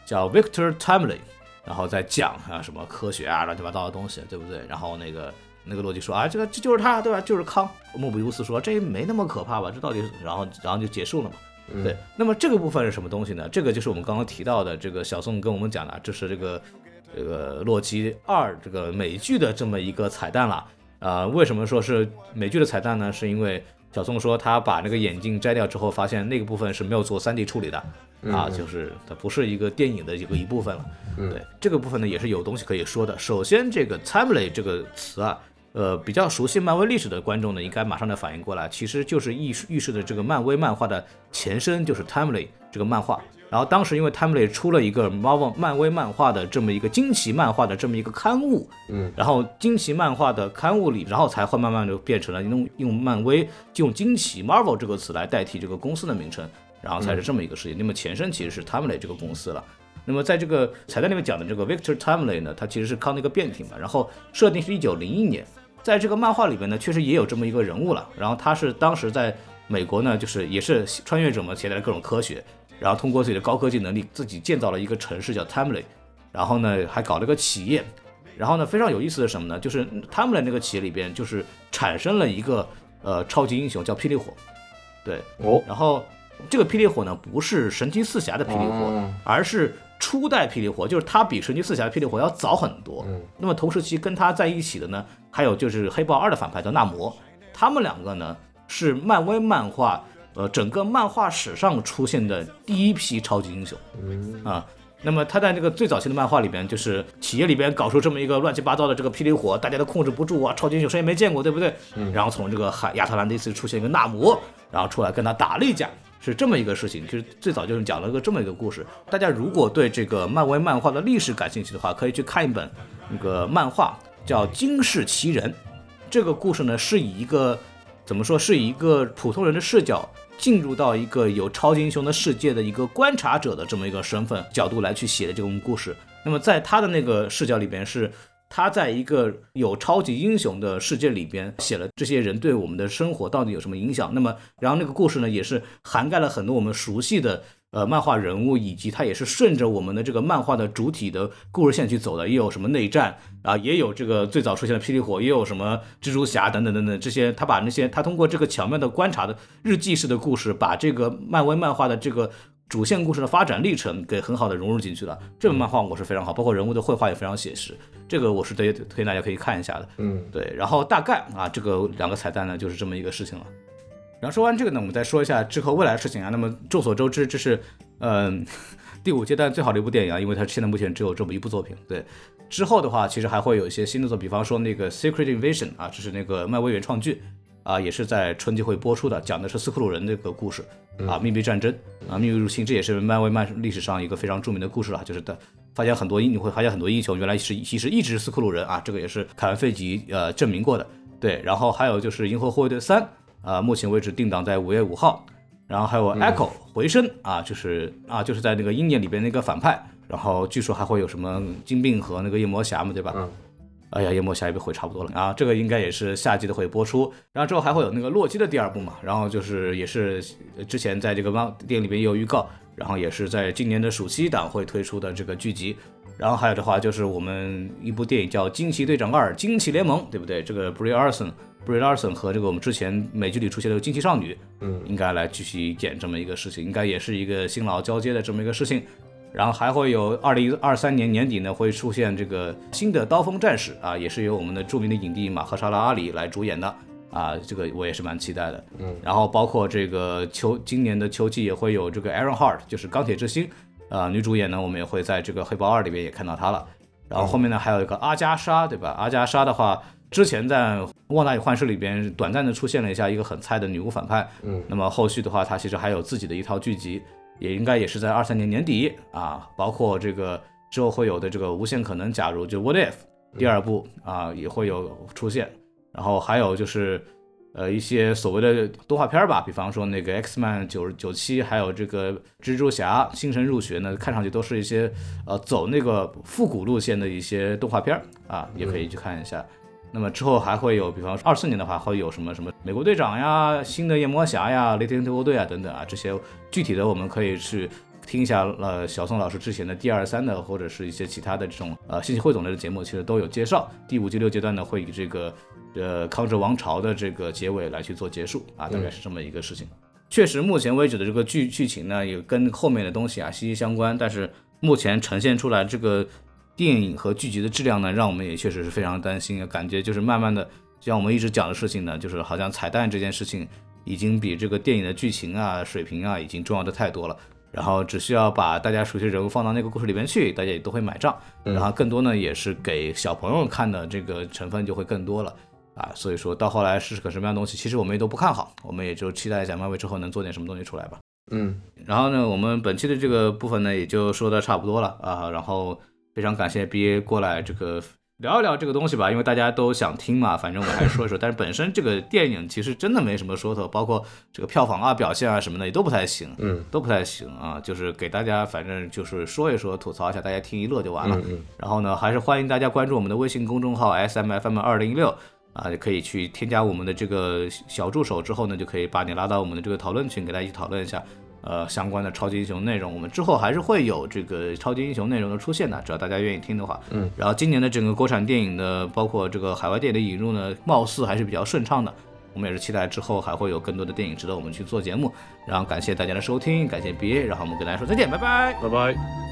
叫 Victor Timely，然后再讲啊什么科学啊乱七八糟的东西，对不对？然后那个那个洛基说啊，这个这就是他，对吧？就是康。莫比乌斯说这没那么可怕吧？这到底是……然后然后就结束了嘛。嗯对，那么这个部分是什么东西呢？这个就是我们刚刚提到的，这个小宋跟我们讲的，这是这个这个洛基二这个美剧的这么一个彩蛋了。啊、为什么说是美剧的彩蛋呢？是因为小宋说他把那个眼镜摘掉之后，发现那个部分是没有做 3D 处理的，啊，就是它不是一个电影的一个一部分了。嗯对，这个部分呢也是有东西可以说的。首先，这个 timely 这个词啊，呃，比较熟悉漫威历史的观众呢，应该马上能反应过来，其实就是预示预示的这个漫威漫画的前身，就是 timely 这个漫画。然后当时因为 timely 出了一个 Marvel 漫威漫画的这么一个惊奇漫画的这么一个刊物，嗯，然后惊奇漫画的刊物里，然后才会慢慢就变成了用用漫威就用惊奇 Marvel 这个词来代替这个公司的名称，然后才是这么一个事情。那么前身其实是 timely 这个公司了。那么在这个彩蛋里面讲的这个 Victor Timely 呢，他其实是康的一个变体嘛，然后设定是一九零一年，在这个漫画里面呢，确实也有这么一个人物了。然后他是当时在美国呢，就是也是穿越者们，携带了各种科学，然后通过自己的高科技能力，自己建造了一个城市叫 Timely，然后呢还搞了个企业。然后呢，非常有意思的是什么呢？就是他们的那个企业里边，就是产生了一个呃超级英雄叫霹雳火，对，哦，然后这个霹雳火呢，不是神奇四侠的霹雳火，哦而是初代霹雳火，就是它比神奇四侠的霹雳火要早很多。嗯那么同时期跟它在一起的呢，还有就是黑豹二的反派叫纳摩，他们两个呢是漫威漫画呃整个漫画史上出现的第一批超级英雄嗯啊。那么他在这个最早期的漫画里边，就是企业里边搞出这么一个乱七八糟的这个霹雳火，大家都控制不住啊，超级英雄谁也没见过，对不对？然后从这个海亚特兰蒂斯出现一个纳摩，然后出来跟他打了一架，是这么一个事情。就是最早就是讲了个这么一个故事。大家如果对这个漫威漫画的历史感兴趣的话，可以去看一本那个漫画，叫《惊世奇人》。这个故事呢，是以一个怎么说，是以一个普通人的视角进入到一个有超级英雄的世界的一个观察者的这么一个身份角度来去写的这种故事。那么在他的那个视角里边是。他在一个有超级英雄的世界里边写了这些人对我们的生活到底有什么影响。那么，然后那个故事呢，也是涵盖了很多我们熟悉的呃漫画人物，以及它也是顺着我们的这个漫画的主体的故事线去走的。也有什么内战啊，也有这个最早出现的霹雳火，也有什么蜘蛛侠等等等等这些。他把那些他通过这个巧妙的观察的日记式的故事，把这个漫威漫画的这个。主线故事的发展历程给很好的融入进去了，这本漫画我是非常好，包括人物的绘画也非常写实，这个我是推推荐大家可以看一下的。嗯对，然后大概啊，这个两个彩蛋呢就是这么一个事情了。然后说完这个呢，我们再说一下之后未来的事情啊。那么众所周知，这是嗯、第五阶段最好的一部电影啊，因为它现在目前只有这么一部作品。对，之后的话其实还会有一些新的作品，比方说那个《Secret Invasion》啊，这是那个漫威原创剧啊，也是在春季会播出的，讲的是斯克鲁人这个故事啊，秘密战争啊，秘密入侵，这也是漫威漫历史上一个非常著名的故事了，就是的。发现很多英，你会发现很多英雄原来是其实一直是斯克鲁人啊，这个也是凯文费吉呃证明过的。对，然后还有就是《银河护卫队三》啊，目前为止定档在五月五号。然后还有 Echo 回声啊，就是啊就是在那个鹰眼里边那个反派，然后据说还会有什么金并和那个夜魔侠嘛，对吧？嗯。哎呀，夜魔侠也被毁差不多了啊，这个应该也是夏季的会播出，然后之后还会有那个洛基的第二部嘛，然后就是也是呃之前在这个漫电影里边也有预告，然后也是在今年的暑期档会推出的这个剧集，然后还有的话就是我们一部电影叫《惊奇队长二：惊奇联盟》，对不对？这个 Brie Larson。Brie Larson 和这个我们之前美剧里出现的惊奇少女，嗯，应该来继续演这么一个事情，应该也是一个新老交接的这么一个事情。然后还会有二零二三年年底呢会出现这个新的刀锋战士啊，也是由我们的著名的影帝马赫沙拉阿里来主演的啊，这个我也是蛮期待的。嗯，然后包括这个秋今年的秋季也会有这个 Aaron Hart，就是钢铁之心啊，女主演呢我们也会在这个黑豹二里面也看到她了。然后后面呢还有一个阿加莎，对吧？阿加莎的话。之前在《旺达与幻视》里边短暂的出现了一下一个很菜的女巫反派，嗯，那么后续的话，它其实还有自己的一套剧集，也应该也是在二三年年底啊，包括这个之后会有的这个无限可能，假如就 What If 第二部啊也会有出现，然后还有就是呃一些所谓的动画片吧，比方说那个 X Man 九九七，还有这个蜘蛛侠新神入学呢，看上去都是一些呃走那个复古路线的一些动画片啊，也可以去看一下。那么之后还会有，比方说二四年的话，会有什么什么美国队长呀、新的夜魔侠呀、雷霆特工队啊等等啊，这些具体的我们可以去听一下。呃，小宋老师之前的第二三的或者是一些其他的这种呃信息汇总类的节目，其实都有介绍。第五、第六阶段呢，会以这个呃康哲王朝的这个结尾来去做结束啊，大概是这么一个事情。确实，目前为止的这个剧剧情呢，也跟后面的东西啊息息相关，但是目前呈现出来这个。电影和剧集的质量呢，让我们也确实是非常担心，感觉就是慢慢的，就像我们一直讲的事情呢，就是好像彩蛋这件事情已经比这个电影的剧情啊、水平啊已经重要的太多了。然后只需要把大家熟悉的人物放到那个故事里边去，大家也都会买账。然后更多呢，也是给小朋友看的这个成分就会更多了啊。所以说到后来是个什么样的东西，其实我们也都不看好，我们也就期待一下漫威之后能做点什么东西出来吧。嗯，然后呢，我们本期的这个部分呢，也就说的差不多了啊，然后。非常感谢 BA 过来这个聊一聊这个东西吧，因为大家都想听嘛，反正我还是说一说。但是本身这个电影其实真的没什么说头，包括这个票房啊、表现啊什么的也都不太行，嗯，都不太行啊。就是给大家反正就是说一说、吐槽一下，大家听一乐就完了。嗯。然后呢，还是欢迎大家关注我们的微信公众号 SMFM 二零一六啊，可以去添加我们的这个小助手之后呢，就可以把你拉到我们的这个讨论群，给大家一起讨论一下。呃，相关的超级英雄内容，我们之后还是会有这个超级英雄内容的出现的，只要大家愿意听的话。嗯，然后今年的整个国产电影的，包括这个海外电影的引入呢，貌似还是比较顺畅的。我们也是期待之后还会有更多的电影值得我们去做节目。然后感谢大家的收听，感谢 BA，然后我们跟大家说再见，拜拜，拜拜。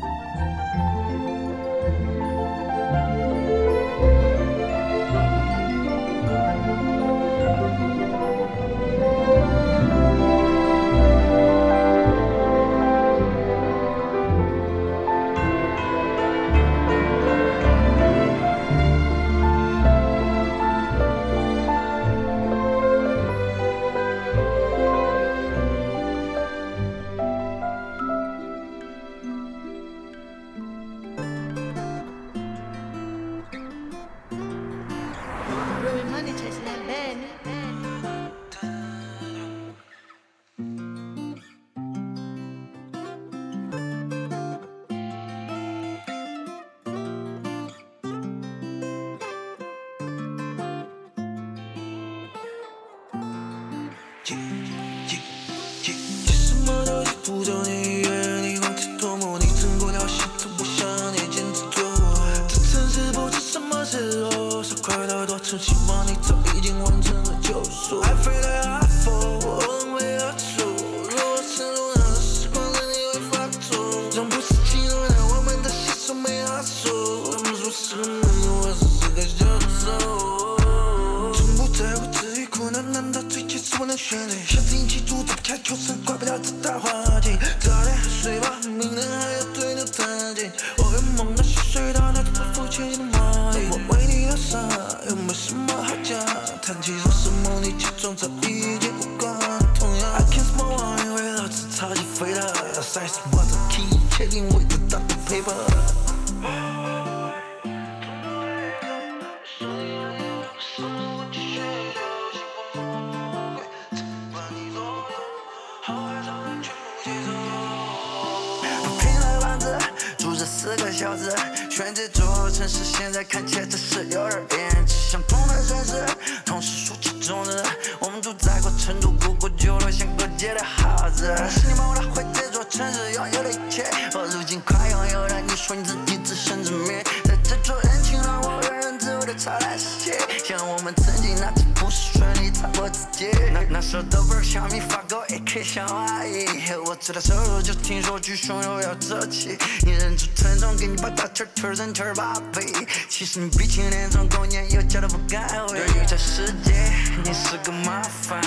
听说巨熊又要折起，你忍住疼痛，给你把大圈圈成圈把背。其实你比青年总公年有家都不敢回。对于这世界，你是个麻烦。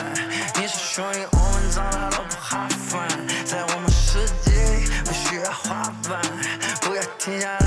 你是雄鹰我们长大都不哈烦，在我们世界不需要花瓣，不要停下